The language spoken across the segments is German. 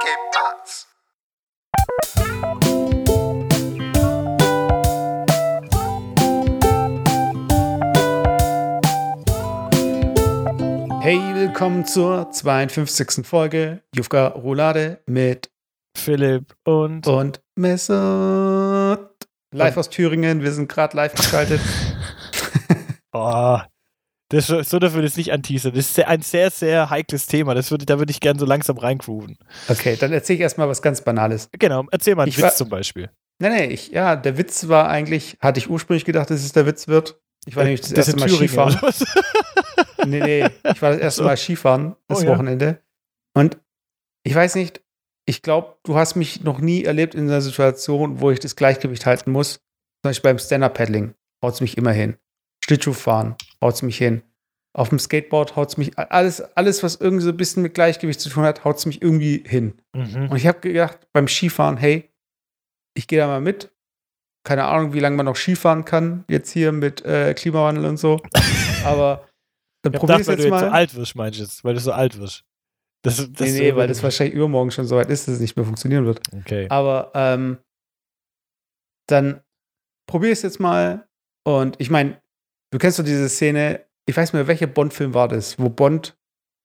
¿Qué pasa? Hey, willkommen zur 52. Folge Jufka Roulade mit Philipp und und Messer. Live aus Thüringen, wir sind gerade live geschaltet. oh, das, so dürfen wir das nicht anteasern. Das ist ein sehr, sehr heikles Thema. Das würde, da würde ich gerne so langsam reingrooven. Okay, dann erzähle ich erstmal was ganz Banales. Genau, erzähl mal einen Ich Witz zum Beispiel. Nee, nee, ich, ja, der Witz war eigentlich, hatte ich ursprünglich gedacht, dass es der Witz wird. Ich war nämlich das, Das erste Mal Thüringen, Skifahren. Nee, nee, ich war das erste So. Mal Skifahren das Oh, ja. Wochenende. Und ich weiß nicht, ich glaube, du hast mich noch nie erlebt in einer Situation, wo ich das Gleichgewicht halten muss. Zum Beispiel beim Stand-Up-Paddling haut es mich immer hin. Schlittschuhfahren haut es mich hin. Auf dem Skateboard haut es mich, alles, alles, was irgendwie so ein bisschen mit Gleichgewicht zu tun hat, haut es mich irgendwie hin. Mhm. Und ich habe gedacht, beim Skifahren, hey, ich gehe da mal mit. Keine Ahnung, wie lange man noch Skifahren kann, jetzt hier mit äh, Klimawandel und so. Aber dann Ich hab probier gedacht, es weil du jetzt jetzt so mal. alt wirst, meinst du jetzt, weil du so alt wirst. Das, das nee, nee, weil das wahrscheinlich übermorgen schon so weit ist, dass es nicht mehr funktionieren wird. Okay. Aber ähm, dann probier es jetzt mal. Und ich meine, du kennst doch diese Szene, ich weiß nicht mehr, welcher Bond-Film war das, wo Bond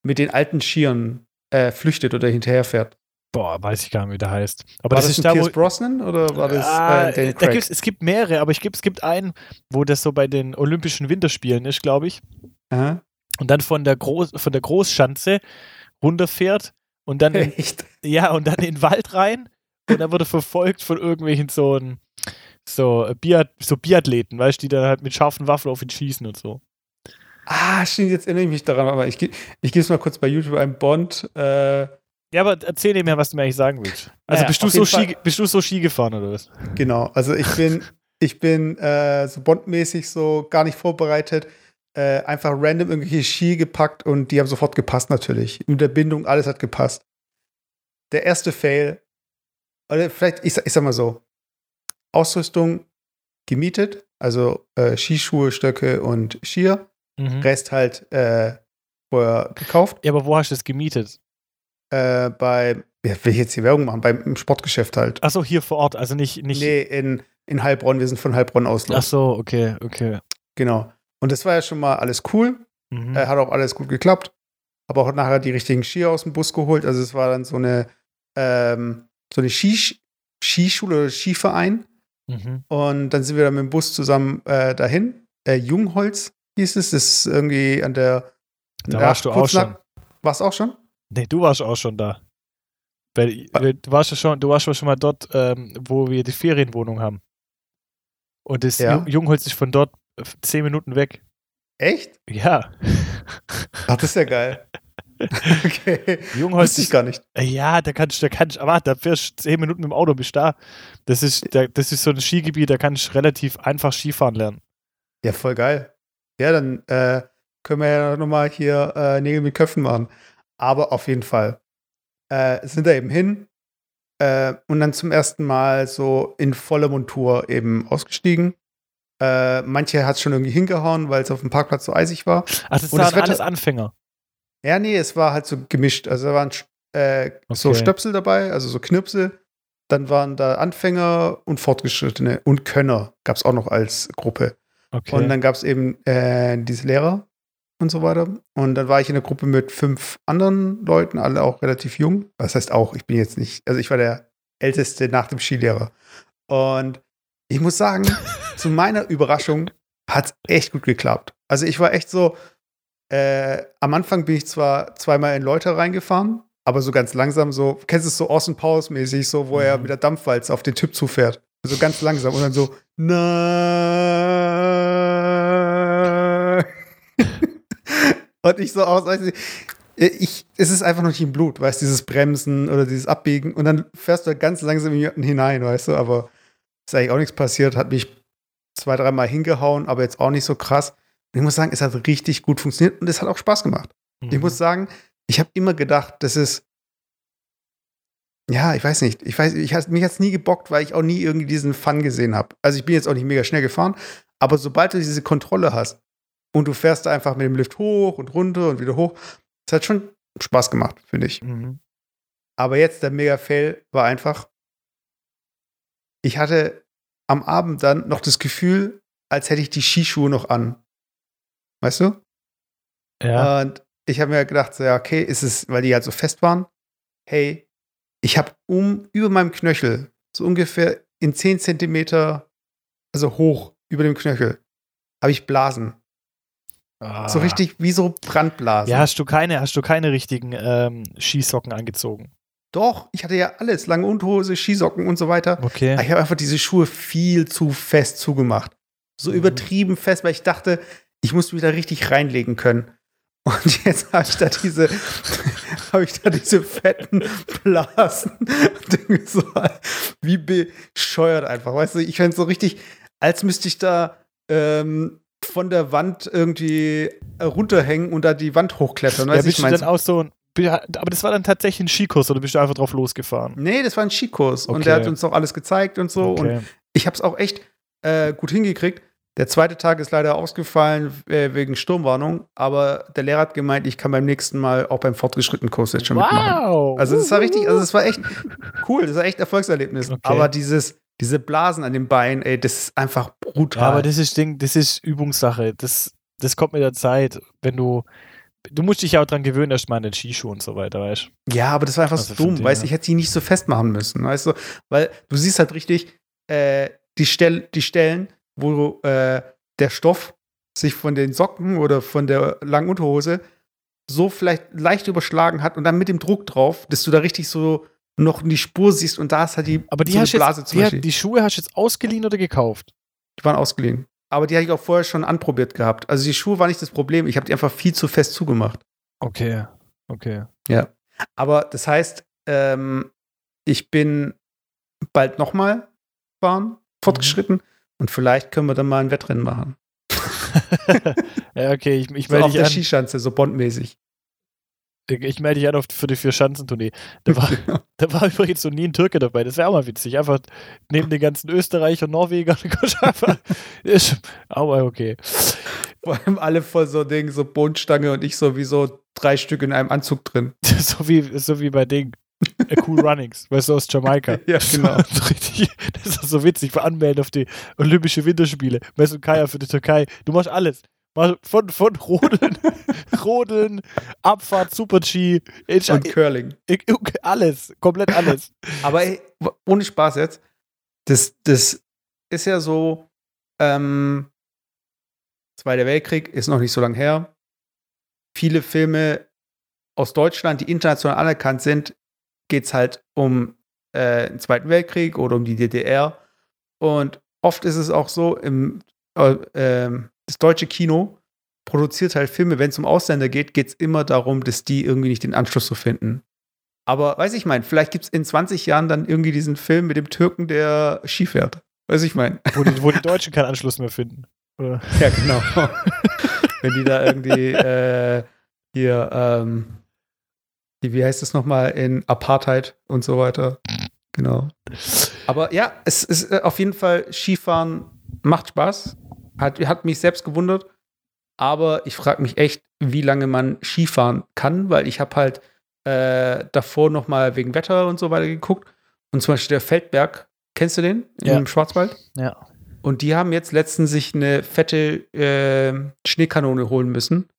mit den alten Skiern äh, flüchtet oder hinterherfährt. Boah, weiß ich gar nicht, wie der heißt. Aber war das, das, ist da. Pierce Brosnan oder war das Ah, äh, Daniel da Craig? gibt's, es gibt mehrere, aber ich gibt, es gibt einen, wo das so bei den Olympischen Winterspielen ist, glaube ich. Aha. Und dann von der, Groß, von der Großschanze runterfährt und dann in? Ja, und dann in den Wald rein und dann wurde verfolgt von irgendwelchen so, ein- so, Biat, so Biathleten, weißt du, die dann halt mit scharfen Waffen auf ihn schießen und so. Ah, stimmt, jetzt erinnere ich mich daran, aber ich, ich gebe es mal kurz bei YouTube ein Bond. Äh, Ja, aber erzähl mir, was du mir eigentlich sagen willst. Also Naja, bist, du so Ski, bist du so Ski gefahren oder was? Genau, also ich bin, ich bin äh, so Bond-mäßig so gar nicht vorbereitet. Äh, einfach random irgendwelche Ski gepackt und die haben sofort gepasst natürlich. Mit der Bindung, alles hat gepasst. Der erste Fail, oder vielleicht, ich, ich sag mal so, Ausrüstung gemietet, also äh, Skischuhe, Stöcke und Skier. Mhm. Rest halt äh, vorher gekauft. Ja, aber wo hast du das gemietet? Äh, bei, ja, will ich jetzt hier Werbung machen, beim im Sportgeschäft halt. Achso, hier vor Ort, also nicht. nicht Nee, in, in Heilbronn, wir sind von Heilbronn aus los. Ach so, okay, okay. Genau. Und das war ja schon mal alles cool. Mhm. Äh, hat auch alles gut geklappt. Habe auch nachher die richtigen Skier aus dem Bus geholt. Also es war dann so eine, ähm, so eine Ski Skischule oder Skiverein. Mhm. Und dann sind wir dann mit dem Bus zusammen äh, dahin. Äh, Jungholz hieß es. Das ist irgendwie an der. Da ja, warst du auch schon. nach- Warst auch schon? Nee, du warst auch schon da. Weil, weil du warst ja schon, du warst ja schon mal dort, ähm, wo wir die Ferienwohnung haben. Und das Ja. Jung- Jungholz ist von dort zehn Minuten weg. Echt? Ja. Ach, das ist ja geil. okay. Jungholz ich ist, gar nicht. äh, ja, da kannst du, da kannst aber da fährst du zehn Minuten mit dem Auto bis da. Das ist, da, das ist so ein Skigebiet, da kannst du relativ einfach Skifahren lernen. Ja, voll geil. Ja, dann äh, können wir ja nochmal hier äh, Nägel mit Köpfen machen. Aber auf jeden Fall äh, sind da eben hin äh, und dann zum ersten Mal so in voller Montur eben ausgestiegen. Äh, manche hat es schon irgendwie hingehauen, weil es auf dem Parkplatz so eisig war. Ach, das Und das waren Wetter- alles Anfänger. Ja, nee, es war halt so gemischt. Also da waren äh, so Okay. Stöpsel dabei, also so Knipsel. Dann waren da Anfänger und Fortgeschrittene und Könner gab es auch noch als Gruppe. Okay. Und dann gab es eben äh, diese Lehrer und so weiter. Und dann war ich in der Gruppe mit fünf anderen Leuten, alle auch relativ jung. Das heißt auch, ich bin jetzt nicht, also ich war der Älteste nach dem Skilehrer. Und ich muss sagen, zu meiner Überraschung hat es echt gut geklappt. Also ich war echt so, äh, am Anfang bin ich zwar zweimal in Leute reingefahren, aber so ganz langsam so, kennst du es so Austin Powers mäßig, so, wo er Mhm. mit der Dampfwalze auf den Typ zufährt. So ganz langsam und dann so, nein. und ich so aus, weiß ich, ich, es ist einfach noch nicht im Blut, weißt du, dieses Bremsen oder dieses Abbiegen und dann fährst du halt ganz langsam in jemanden hinein, weißt du, aber ist eigentlich auch nichts passiert, hat mich zwei, dreimal hingehauen, aber jetzt auch nicht so krass. Und ich muss sagen, es hat richtig gut funktioniert und es hat auch Spaß gemacht. Ich Mhm. muss sagen, ich habe immer gedacht, das ist. Ja, ich weiß nicht. Ich weiß, ich, mich hat es nie gebockt, weil ich auch nie irgendwie diesen Fun gesehen habe. Also ich bin jetzt auch nicht mega schnell gefahren, aber sobald du diese Kontrolle hast und du fährst da einfach mit dem Lift hoch und runter und wieder hoch, es hat schon Spaß gemacht, finde ich. Mhm. Aber jetzt der Mega-Fail war einfach, ich hatte am Abend dann noch das Gefühl, als hätte ich die Skischuhe noch an. Weißt du? Ja. Und ich habe mir gedacht, so, ja, okay, ist es, weil die halt so fest waren, hey, ich habe um über meinem Knöchel, so ungefähr in 10 Zentimeter, also hoch über dem Knöchel, habe ich Blasen. Ah. So richtig wie so Brandblasen. Ja, hast du keine, hast du keine richtigen ähm, Skisocken angezogen? Doch, ich hatte ja alles, lange Unterhose, Skisocken und so weiter. Okay. Ich habe einfach diese Schuhe viel zu fest zugemacht. So Mhm. übertrieben fest, weil ich dachte, ich muss mich da richtig reinlegen können. Und jetzt habe ich da diese, habe ich da diese fetten Blasen. Und so, wie bescheuert einfach. Weißt du, ich fände es so richtig, als müsste ich da ähm, von der Wand irgendwie runterhängen und da die Wand hochklettern. Ja, Weißt du, bist ich du mein, dann auch so ein. Aber das war dann tatsächlich ein Skikurs oder bist du einfach drauf losgefahren? Nee, das war ein Skikurs. Und Okay. der hat uns auch alles gezeigt und so. Und Okay. ich habe es auch echt äh, gut hingekriegt. Der zweite Tag ist leider ausgefallen äh, wegen Sturmwarnung, aber der Lehrer hat gemeint, ich kann beim nächsten Mal auch beim fortgeschrittenen Kurs jetzt schon mitmachen. Wow! Also das war richtig, also das war echt cool, das war echt Erfolgserlebnis. Okay. Aber dieses, diese Blasen an den Beinen, ey, das ist einfach brutal. Ja, aber das ist Ding, das ist Übungssache. Das, das kommt mit der Zeit, wenn du. Du musst dich ja auch dran gewöhnen, erstmal an den Skischuh und so weiter, weißt du? Ja, aber das war einfach Also so dumm, weißt du, ich hätte die nicht so festmachen müssen, weißt du, weil du siehst halt richtig äh, die, Stell die Stellen, wo äh, der Stoff sich von den Socken oder von der langen Unterhose so vielleicht leicht überschlagen hat und dann mit dem Druck drauf, dass du da richtig so noch die Spur siehst und da ist halt die, Aber die so hast Blase jetzt, zum die, Beispiel. die Schuhe hast du jetzt ausgeliehen oder gekauft? Die waren ausgeliehen. Aber die hatte ich auch vorher schon anprobiert gehabt. Also die Schuhe waren nicht das Problem, ich habe die einfach viel zu fest zugemacht. Okay. Okay. Ja. Aber das heißt, ähm, ich bin bald nochmal fahren, fortgeschritten und vielleicht können wir dann mal ein Wettrennen machen. ja, okay, ich, ich So melde auf dich der an. Skischanze, so bondmäßig. Ich melde dich an auf, für die Vier-Schanzentournee. Da war, da war übrigens noch nie ein Türke dabei. Das wäre auch mal witzig. Einfach neben den ganzen Österreicher, Norweger, einfach. Ist, aber okay. Vor allem alle voll so Ding, so Bohnenstange und ich so wie so drei Stück in einem Anzug drin. so, wie, so wie bei Ding. Äh, Cool Runnings, weißt du, aus Jamaika. Ja, genau. Das ist richtig, das ist so witzig, für Anmelden auf die Olympische Winterspiele. Weißt du, Kaya für die Türkei. Du machst alles. Von, von Rodeln, Rodeln, Abfahrt, Super-G, Und Curling. alles, komplett alles. Aber ey, ohne Spaß jetzt, das, das ist ja so, ähm, Zweiter Weltkrieg ist noch nicht so lange her. Viele Filme aus Deutschland, die international anerkannt sind, geht es halt um äh, den Zweiten Weltkrieg oder um die DDR. Und oft ist es auch so, im, äh, ähm, das deutsche Kino produziert halt Filme, wenn es um Ausländer geht, geht es immer darum, dass die irgendwie nicht den Anschluss so finden. Aber weiß ich mein, vielleicht gibt es in 20 Jahren dann irgendwie diesen Film mit dem Türken, der Ski fährt. Weiß ich mein. Wo die, wo die Deutschen keinen Anschluss mehr finden. Oder? Ja, genau. Wenn die da irgendwie äh, hier, ähm, wie heißt es nochmal, in Apartheid und so weiter. Genau. Aber ja, es ist äh, auf jeden Fall, Skifahren macht Spaß. Hat, hat mich selbst gewundert. Aber ich frage mich echt, wie lange man Skifahren kann, weil ich habe halt äh, davor noch mal wegen Wetter und so weiter geguckt. Und zum Beispiel der Feldberg, kennst du den? Ja. Im Schwarzwald? Ja. Und die haben jetzt letztens sich eine fette äh, Schneekanone holen müssen,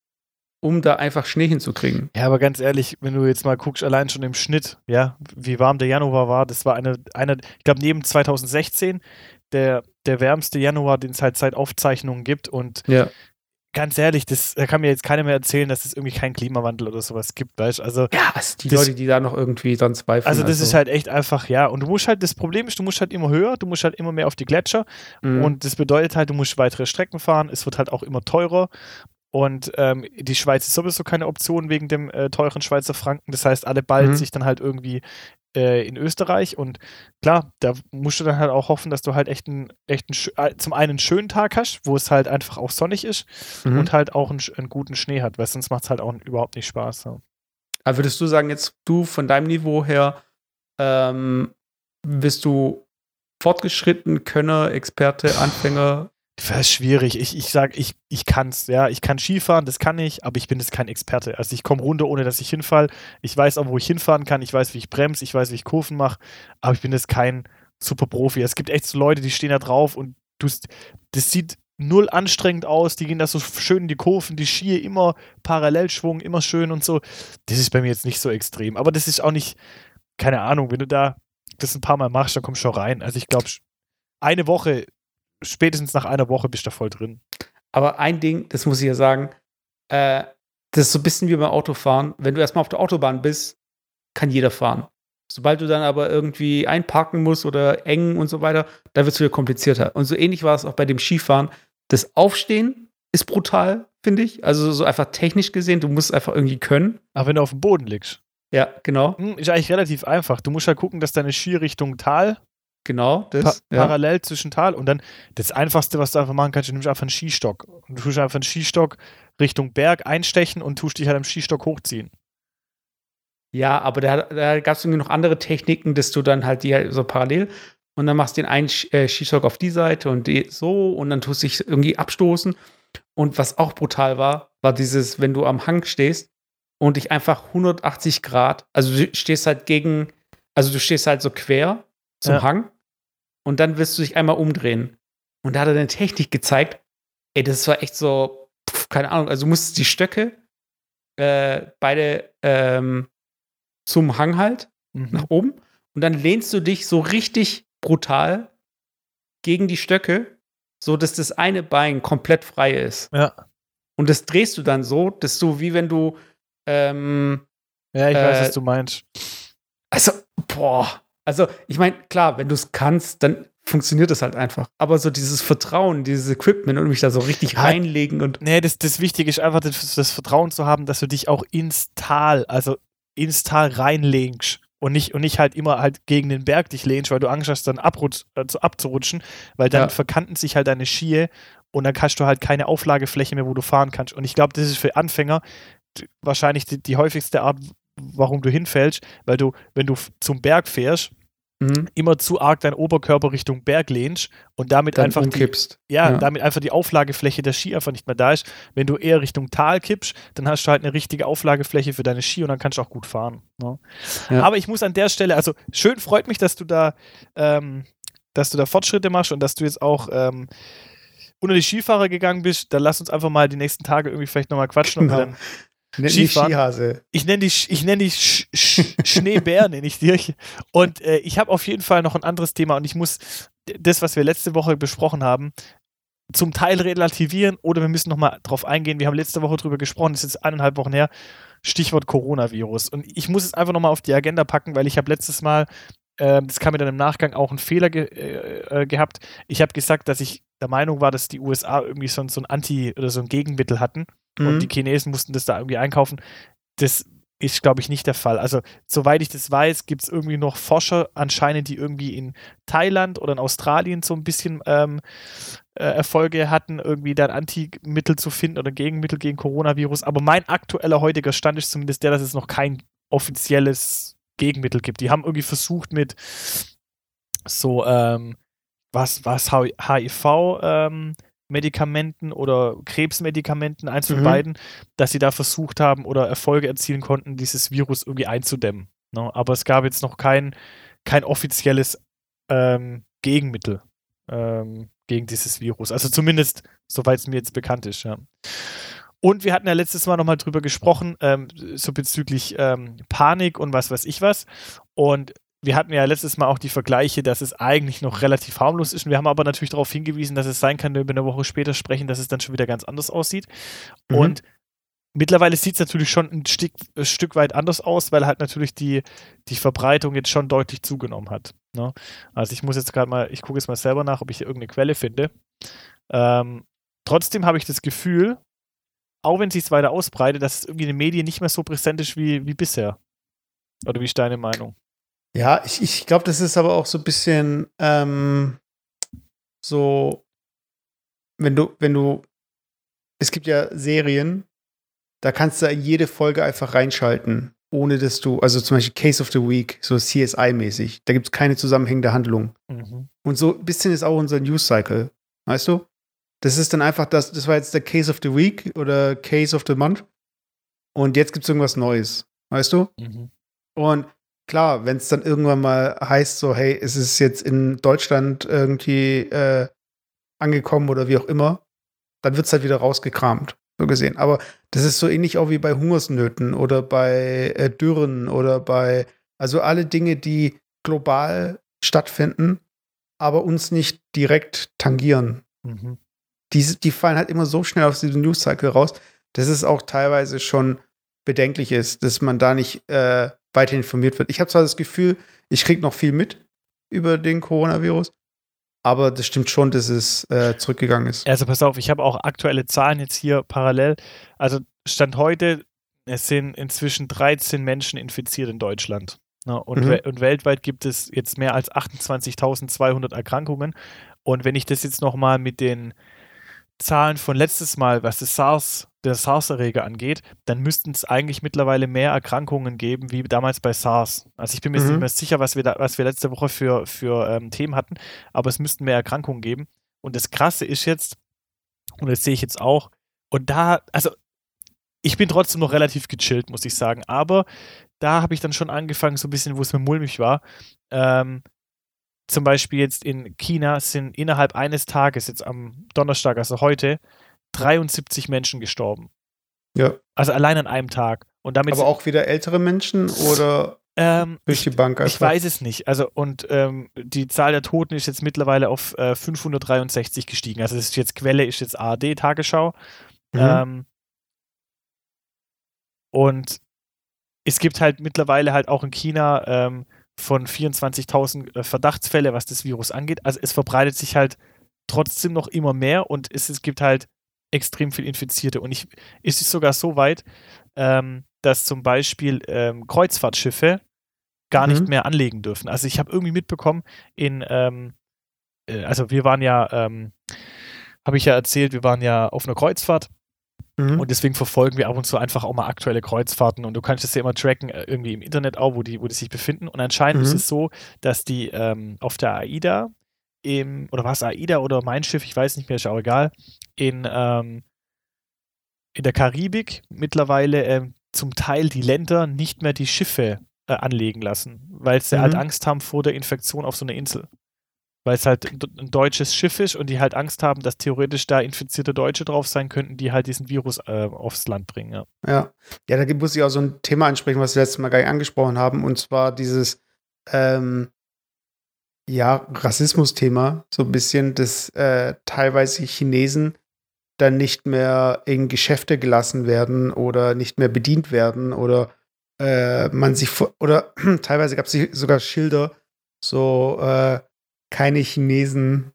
um da einfach Schnee hinzukriegen. Ja, aber ganz ehrlich, wenn du jetzt mal guckst, allein schon im Schnitt, ja, wie warm der Januar war, das war eine, eine ich glaube, neben 2016 der, der wärmste Januar, den es halt seit Aufzeichnungen gibt. Und Ja. ganz ehrlich, das, da kann mir jetzt keiner mehr erzählen, dass es irgendwie keinen Klimawandel oder sowas gibt, weißt du? Also, Ja, also die Das- Leute, die da noch irgendwie dran zweifeln. also das ist halt echt einfach, ja. Und du musst halt, das Problem ist, du musst halt immer höher, du musst halt immer mehr auf die Gletscher. Mhm. Und das bedeutet halt, du musst weitere Strecken fahren, es wird halt auch immer teurer. Und ähm, die Schweiz ist sowieso keine Option wegen dem äh, teuren Schweizer Franken. Das heißt, alle ballen Mhm. sich dann halt irgendwie äh, in Österreich. Und klar, da musst du dann halt auch hoffen, dass du halt echt einen, echt einen, äh, zum einen einen schönen Tag hast, wo es halt einfach auch sonnig ist Mhm. und halt auch einen, einen guten Schnee hat, weil sonst macht es halt auch überhaupt nicht Spaß. So. Aber würdest du sagen, jetzt du von deinem Niveau her, ähm, bist du fortgeschritten, Könner, Experte, Anfänger? Das ist schwierig. Ich, ich sage, ich, ich kann es. Ja, ich kann Skifahren, das kann ich, aber ich bin jetzt kein Experte. Also ich komme runter, ohne dass ich hinfall. Ich weiß auch, wo ich hinfahren kann. Ich weiß, wie ich bremse. Ich weiß, wie ich Kurven mache. Aber ich bin jetzt kein super Profi. Es gibt echt so Leute, die stehen da drauf und du, das sieht null anstrengend aus. Die gehen da so schön in die Kurven, die Skier immer Parallelschwung, immer schön und so. Das ist bei mir jetzt nicht so extrem. Aber das ist auch nicht, keine Ahnung, wenn du da das ein paar Mal machst, dann kommst du schon rein. Also ich glaube, eine Woche spätestens nach einer Woche bist du da voll drin. Aber ein Ding, das muss ich ja sagen, äh, das ist so ein bisschen wie beim Autofahren. Wenn du erstmal auf der Autobahn bist, kann jeder fahren. Sobald du dann aber irgendwie einparken musst oder eng und so weiter, da wird es wieder komplizierter. Und so ähnlich war es auch bei dem Skifahren. Das Aufstehen ist brutal, finde ich. Also so einfach technisch gesehen, du musst einfach irgendwie können. Aber wenn du auf dem Boden liegst. Ja, genau. Hm, ist eigentlich relativ einfach. Du musst ja halt gucken, dass deine Skirichtung Tal Genau, das. Pa ja. Parallel zwischen Tal. Und dann das Einfachste, was du einfach machen kannst, du nimmst einfach einen Skistock. Und du tust einfach einen Skistock Richtung Berg einstechen und tust dich halt am Skistock hochziehen. Ja, aber da, da gab es irgendwie noch andere Techniken, dass du dann halt die halt so parallel und dann machst du den einen äh, Skistock auf die Seite und die so und dann tust du dich irgendwie abstoßen. Und was auch brutal war, war dieses, wenn du am Hang stehst und dich einfach 180 Grad, also du stehst halt gegen, also du stehst halt so quer zum ja. Hang und dann wirst du dich einmal umdrehen. Und da hat er eine Technik gezeigt. Ey, das war echt so, pf, keine Ahnung, also du musstest die Stöcke äh, beide ähm, zum Hang halt mhm. nach oben und dann lehnst du dich so richtig brutal gegen die Stöcke, so dass das eine Bein komplett frei ist. Ja. Und das drehst du dann so, dass du wie wenn du ähm, ja, ich äh, weiß, was du meinst. Also, boah, also, ich meine, klar, wenn du es kannst, dann funktioniert das halt einfach. Aber so dieses Vertrauen, dieses Equipment und mich da so richtig reinlegen und. Nee, das, das Wichtige ist einfach das, das Vertrauen zu haben, dass du dich auch ins Tal, also ins Tal reinlegst und nicht, und nicht halt immer halt gegen den Berg dich lehnst, weil du Angst hast, dann abrutsch, äh, abzurutschen, weil dann ja. verkanten sich halt deine Skier und dann hast du halt keine Auflagefläche mehr, wo du fahren kannst. Und ich glaube, das ist für Anfänger wahrscheinlich die, die häufigste Art, warum du hinfällst, weil du, wenn du zum Berg fährst, mhm. immer zu arg deinen Oberkörper Richtung Berg lehnst und damit Dann einfach umkippst. Die, ja, ja, damit einfach die Auflagefläche der Ski einfach nicht mehr da ist. Wenn du eher Richtung Tal kippst, dann hast du halt eine richtige Auflagefläche für deine Ski und dann kannst du auch gut fahren. Ne? Ja. Aber ich muss an der Stelle, also schön freut mich, dass du da, ähm, dass du da Fortschritte machst und dass du jetzt auch ähm, unter die Skifahrer gegangen bist, dann lass uns einfach mal die nächsten Tage irgendwie vielleicht nochmal quatschen. Genau. Und Nenn Skifahren. Skihase. Ich nenne die, ich nenn die Sch Sch Schneebär, nenne ich dich. Und äh, ich habe auf jeden Fall noch ein anderes Thema und ich muss das, was wir letzte Woche besprochen haben, zum Teil relativieren oder wir müssen nochmal drauf eingehen. Wir haben letzte Woche drüber gesprochen, das ist jetzt eineinhalb Wochen her. Stichwort Coronavirus. Und ich muss es einfach nochmal auf die Agenda packen, weil ich habe letztes Mal, äh, das kam mir dann im Nachgang auch ein Fehler ge äh, äh, gehabt. Ich habe gesagt, dass ich der Meinung war, dass die USA irgendwie so, so ein Anti- oder so ein Gegenmittel hatten mhm. und die Chinesen mussten das da irgendwie einkaufen. Das ist, glaube ich, nicht der Fall. Also, soweit ich das weiß, gibt es irgendwie noch Forscher anscheinend, die irgendwie in Thailand oder in Australien so ein bisschen ähm, äh, Erfolge hatten, irgendwie da ein Antimittel zu finden oder Gegenmittel gegen Coronavirus. Aber mein aktueller heutiger Stand ist zumindest der, dass es noch kein offizielles Gegenmittel gibt. Die haben irgendwie versucht mit so, ähm, was, was, HIV, ähm, oder Krebsmedikamenten, eins von mhm. beiden, dass sie da versucht haben oder Erfolge erzielen konnten, dieses Virus irgendwie einzudämmen. Ne? Aber es gab jetzt noch kein, kein offizielles ähm, Gegenmittel ähm, gegen dieses Virus. Also zumindest, soweit es mir jetzt bekannt ist, ja. Und wir hatten ja letztes Mal nochmal drüber gesprochen, ähm, so bezüglich ähm, Panik und was weiß ich was. Und wir hatten ja letztes Mal auch die Vergleiche, dass es eigentlich noch relativ harmlos ist. Und wir haben aber natürlich darauf hingewiesen, dass es sein kann, wenn wir eine Woche später sprechen, dass es dann schon wieder ganz anders aussieht. Mhm. Und mittlerweile sieht es natürlich schon ein Stück, ein Stück, weit anders aus, weil halt natürlich die, die Verbreitung jetzt schon deutlich zugenommen hat. Ne? Also ich muss jetzt gerade mal, ich gucke jetzt mal selber nach, ob ich hier irgendeine Quelle finde. Ähm, trotzdem habe ich das Gefühl, auch wenn es sich weiter ausbreitet, dass es irgendwie in den Medien nicht mehr so präsent ist wie, wie bisher. Oder wie ist deine Meinung? Ja, ich, ich glaube, das ist aber auch so ein bisschen ähm, so, wenn du, wenn du, es gibt ja Serien, da kannst du jede Folge einfach reinschalten, ohne dass du, also zum Beispiel Case of the Week, so CSI-mäßig, da gibt es keine zusammenhängende Handlung. Mhm. Und so ein bisschen ist auch unser News-Cycle, weißt du? das ist dann einfach das, das war jetzt der Case of the Week oder Case of the Month. Und jetzt gibt es irgendwas Neues, weißt du? Mhm. Und klar, wenn es dann irgendwann mal heißt, so, hey, es ist jetzt in Deutschland irgendwie äh, angekommen oder wie auch immer, dann wird es halt wieder rausgekramt, so gesehen. Aber das ist so ähnlich auch wie bei Hungersnöten oder bei äh, Dürren oder bei, also alle Dinge, die global stattfinden, aber uns nicht direkt tangieren. Mhm. Die, die fallen halt immer so schnell aus diesem News-Cycle raus, dass es auch teilweise schon bedenklich ist, dass man da nicht äh, weiter informiert wird. Ich habe zwar das Gefühl, ich kriege noch viel mit über den Coronavirus, aber das stimmt schon, dass es äh, zurückgegangen ist. Also pass auf, ich habe auch aktuelle Zahlen jetzt hier parallel. Also Stand heute, es sind inzwischen 13 Menschen infiziert in Deutschland. Ne? Und, mhm. we und weltweit gibt es jetzt mehr als 28.200 Erkrankungen. Und wenn ich das jetzt nochmal mit den Zahlen von letztes Mal, was das SARS, der SARS-Erreger angeht, dann müssten es eigentlich mittlerweile mehr Erkrankungen geben, wie damals bei SARS. Also ich bin mir mhm. nicht mehr sicher, was wir, da, was wir letzte Woche für, für ähm, Themen hatten, aber es müssten mehr Erkrankungen geben. Und das Krasse ist jetzt, und das sehe ich jetzt auch, und da, also ich bin trotzdem noch relativ gechillt, muss ich sagen, aber da habe ich dann schon angefangen, so ein bisschen, wo es mir mulmig war, ähm, zum Beispiel jetzt in China sind innerhalb eines Tages, jetzt am Donnerstag, also heute, 73 Menschen gestorben. Ja. Also allein an einem Tag. Und damit Aber auch wieder ältere Menschen oder ähm, durch die Bank einfach? Ich weiß es nicht. Also, und ähm, die Zahl der Toten ist jetzt mittlerweile auf äh, 563 gestiegen. Also, das ist jetzt Quelle, ist jetzt ARD, Tagesschau. Mhm. Ähm, und es gibt halt mittlerweile halt auch in China ähm, von 24.000 äh, Verdachtsfälle, was das Virus angeht. Also es verbreitet sich halt trotzdem noch immer mehr und es, es gibt halt extrem viel Infizierte. Und ich, es ist sogar so weit, ähm, dass zum Beispiel ähm, Kreuzfahrtschiffe gar mhm. nicht mehr anlegen dürfen. Also ich habe irgendwie mitbekommen, in, ähm, äh, also wir waren ja, ähm, habe ich ja erzählt, wir waren ja auf einer Kreuzfahrt Mhm. Und deswegen verfolgen wir ab und zu einfach auch mal aktuelle Kreuzfahrten und du kannst das ja immer tracken, äh, irgendwie im Internet auch, wo die, wo die sich befinden. Und anscheinend mhm. ist es so, dass die ähm, auf der AIDA, im, oder war es AIDA oder mein Schiff, ich weiß nicht mehr, ist auch egal, in, ähm, in der Karibik mittlerweile ähm, zum Teil die Länder nicht mehr die Schiffe äh, anlegen lassen, weil sie halt mhm. halt Angst haben vor der Infektion auf so einer Insel weil es halt ein deutsches Schiff ist und die halt Angst haben, dass theoretisch da infizierte Deutsche drauf sein könnten, die halt diesen Virus äh, aufs Land bringen. Ja. ja, ja, da muss ich auch so ein Thema ansprechen, was wir letztes Mal gar nicht angesprochen haben, und zwar dieses ähm, ja, Rassismus-Thema, so ein bisschen, dass äh, teilweise Chinesen dann nicht mehr in Geschäfte gelassen werden oder nicht mehr bedient werden oder äh, man sich oder teilweise gab es sogar Schilder, so äh, keine Chinesen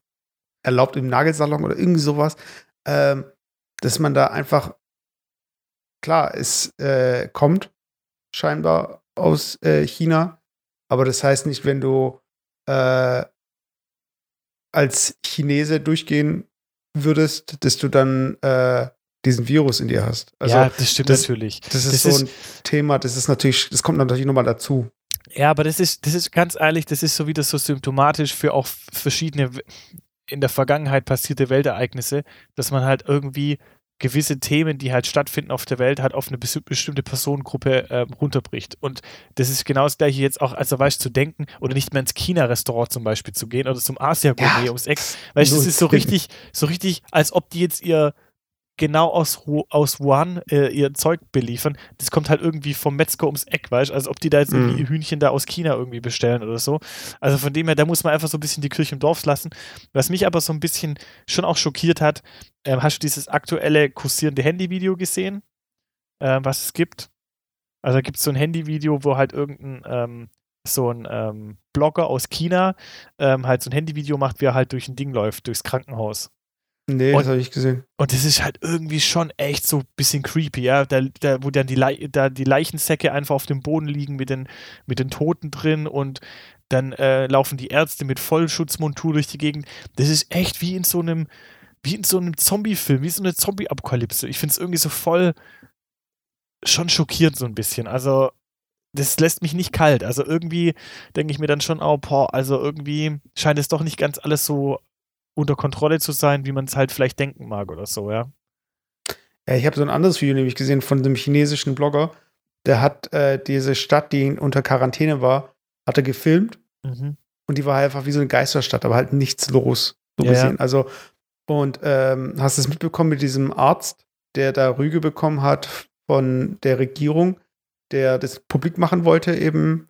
erlaubt im Nagelsalon oder irgendwie sowas, ähm, dass man da einfach, klar, es äh, kommt scheinbar aus äh, China, aber das heißt nicht, wenn du äh, als Chinese durchgehen würdest, dass du dann äh, diesen Virus in dir hast. Also, ja, das stimmt das, natürlich. Das ist das so ist, ein Thema, das ist natürlich, das kommt natürlich nochmal dazu. Ja, aber das ist, das ist ganz ehrlich, das ist so wieder so symptomatisch für auch verschiedene in der Vergangenheit passierte Weltereignisse, dass man halt irgendwie gewisse Themen, die halt stattfinden auf der Welt, halt auf eine bestimmte Personengruppe äh, runterbricht. Und das ist genau das gleiche jetzt auch, also weißt zu denken oder nicht mehr ins China-Restaurant zum Beispiel zu gehen oder zum Asia-Gourmet ja. ums Eck. Weißt du, das ist so richtig, so richtig, als ob die jetzt ihr genau aus, aus Wuhan äh, ihr Zeug beliefern. Das kommt halt irgendwie vom Metzger ums Eck, weißt du? Also ob die da jetzt irgendwie Hühnchen da aus China irgendwie bestellen oder so. Also von dem her, da muss man einfach so ein bisschen die Kirche im Dorf lassen. Was mich aber so ein bisschen schon auch schockiert hat, äh, hast du dieses aktuelle kursierende Handyvideo gesehen, äh, was es gibt? Also da gibt es so ein Handyvideo, wo halt irgendein ähm, so ein ähm, Blogger aus China ähm, halt so ein Handyvideo macht, wie er halt durch ein Ding läuft, durchs Krankenhaus. Nee, und, das habe ich gesehen. Und das ist halt irgendwie schon echt so ein bisschen creepy, ja. Da, da, wo dann die, Le da die Leichensäcke einfach auf dem Boden liegen mit den, mit den Toten drin und dann äh, laufen die Ärzte mit Vollschutzmontur durch die Gegend. Das ist echt wie in so einem, wie in so einem Zombie-Film, wie so eine Zombie-Apokalypse. Ich finde es irgendwie so voll schon schockierend so ein bisschen. Also, das lässt mich nicht kalt. Also irgendwie denke ich mir dann schon, oh, boah, also irgendwie scheint es doch nicht ganz alles so unter Kontrolle zu sein, wie man es halt vielleicht denken mag oder so, ja. Ja, ich habe so ein anderes Video nämlich gesehen von einem chinesischen Blogger, der hat äh, diese Stadt, die unter Quarantäne war, hatte gefilmt Mhm. und die war halt einfach wie so eine Geisterstadt, aber halt nichts los, so ja. gesehen. Also, und ähm, hast du es mitbekommen mit diesem Arzt, der da Rüge bekommen hat von der Regierung, der das publik machen wollte, eben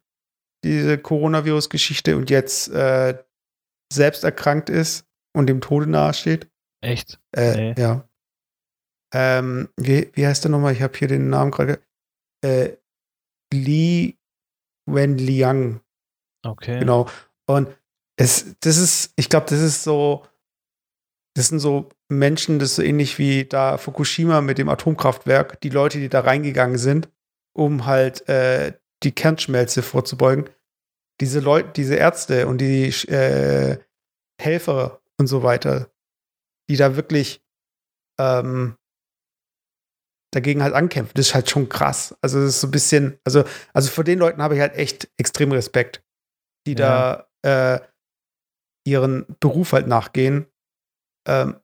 diese Coronavirus-Geschichte und jetzt äh, selbst erkrankt ist und dem Tode nahesteht? Echt? Äh, Nee. Ja. Ähm, wie, wie heißt der nochmal? Ich habe hier den Namen gerade. Äh, Li Wenliang, Okay. genau. Und es, das ist, ich glaube, das ist so, das sind so Menschen, das ist so ähnlich wie da Fukushima mit dem Atomkraftwerk, die Leute, die da reingegangen sind, um halt äh, die Kernschmelze vorzubeugen. Diese Leute, diese Ärzte und die äh, Helfer und so weiter, die da wirklich ähm, dagegen halt ankämpfen, das ist halt schon krass. Also das ist so ein bisschen, also, also vor den Leuten habe ich halt echt extrem Respekt, die Ja. da äh, ihren Beruf halt nachgehen ähm,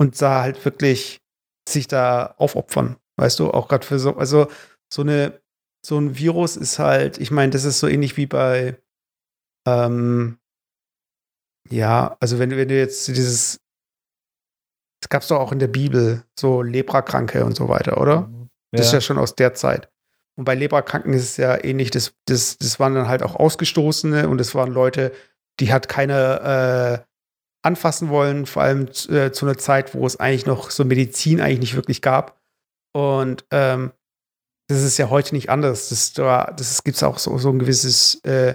und da halt wirklich sich da aufopfern, weißt du, auch gerade für so, also so eine, so ein Virus ist halt, ich meine, das ist so ähnlich wie bei, ähm, ja, also wenn, du- wenn du jetzt dieses, es gab es doch auch in der Bibel, so Leprakranke und so weiter, oder? Mhm. Das ist Ja. ja schon aus der Zeit. Und bei Leberkranken ist es ja ähnlich, das, das, das waren dann halt auch Ausgestoßene und es waren Leute, die hat keiner äh, anfassen wollen, vor allem äh, zu einer Zeit, wo es eigentlich noch so Medizin eigentlich nicht wirklich gab. Und ähm, das ist ja heute nicht anders. Das, da- das gibt es auch so, so ein gewisses äh,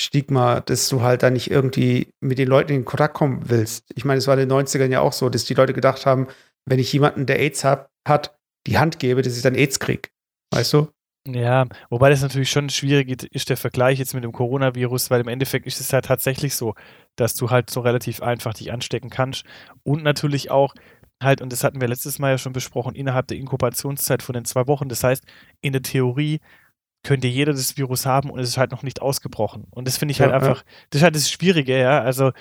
Stigma, dass du halt da nicht irgendwie mit den Leuten in Kontakt kommen willst. Ich meine, es war in den 90ern ja auch so, dass die Leute gedacht haben, wenn ich jemanden, der AIDS hat, hat die Hand gebe, dass ich dann AIDS krieg. Weißt du? Ja, wobei das natürlich schon schwierig ist, der Vergleich jetzt mit dem Coronavirus, weil im Endeffekt ist es ja tatsächlich so, dass du halt so relativ einfach dich anstecken kannst und natürlich auch halt, und das hatten wir letztes Mal ja schon besprochen, innerhalb der Inkubationszeit von den zwei Wochen. Das heißt, in der Theorie könnte jeder das Virus haben und es ist halt noch nicht ausgebrochen. Und das finde ich halt Ja, einfach, das ist halt das Schwierige, ja, also,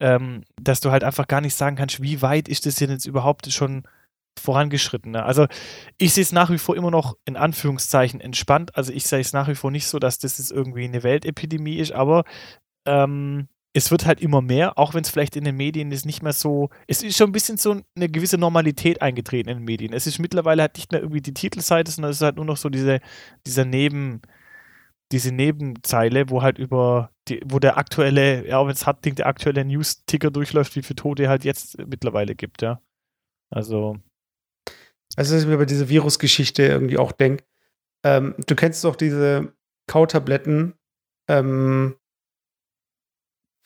ähm, dass du halt einfach gar nicht sagen kannst, wie weit ist das denn jetzt überhaupt schon vorangeschritten. Ne? Also ich sehe es nach wie vor immer noch in Anführungszeichen entspannt. Also ich sehe es nach wie vor nicht so, dass das jetzt irgendwie eine Weltepidemie ist, aber ähm, es wird halt immer mehr, auch wenn es vielleicht in den Medien ist nicht mehr so, es ist schon ein bisschen so eine gewisse Normalität eingetreten in den Medien. Es ist mittlerweile halt nicht mehr irgendwie die Titelseite, sondern es ist halt nur noch so diese, dieser Neben, diese Nebenzeile, wo halt über die, wo der aktuelle, ja, wenn es hart klingt, der aktuelle News-Ticker durchläuft, wie viele Tote halt jetzt mittlerweile gibt, ja. Also, Also, dass ich mir bei dieser Virusgeschichte irgendwie auch denke, ähm, du kennst doch diese Kautabletten ähm,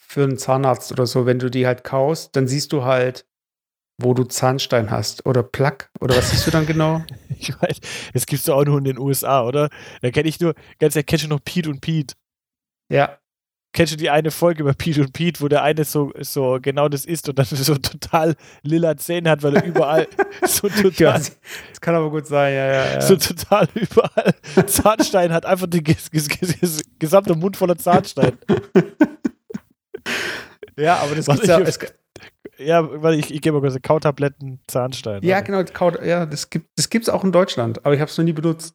für einen Zahnarzt oder so, wenn du die halt kaust, dann siehst du halt, wo du Zahnstein hast oder Plaque oder was siehst du dann genau? Ich weiß, das gibt's doch auch nur in den USA, oder? Da kenne ich nur, ganz ehrlich, kennst du noch Pete und Pete? Ja, Kennst du die eine Folge über Pete und Pete, wo der eine so, so genau das ist und dann so total lila Zähne hat, weil er überall so total, weiß, das kann aber gut sein, ja, ja, ja. so total überall Zahnstein hat, einfach den ges ges ges gesamte Mund voller Zahnstein. Ja, aber das gibt's ja, es, Ja, weil ich, ich gebe mal kurz Kautabletten, Zahnstein. ja, Warte. genau, Kaut, ja, das gibt das gibt's auch in Deutschland, aber ich habe es noch nie benutzt.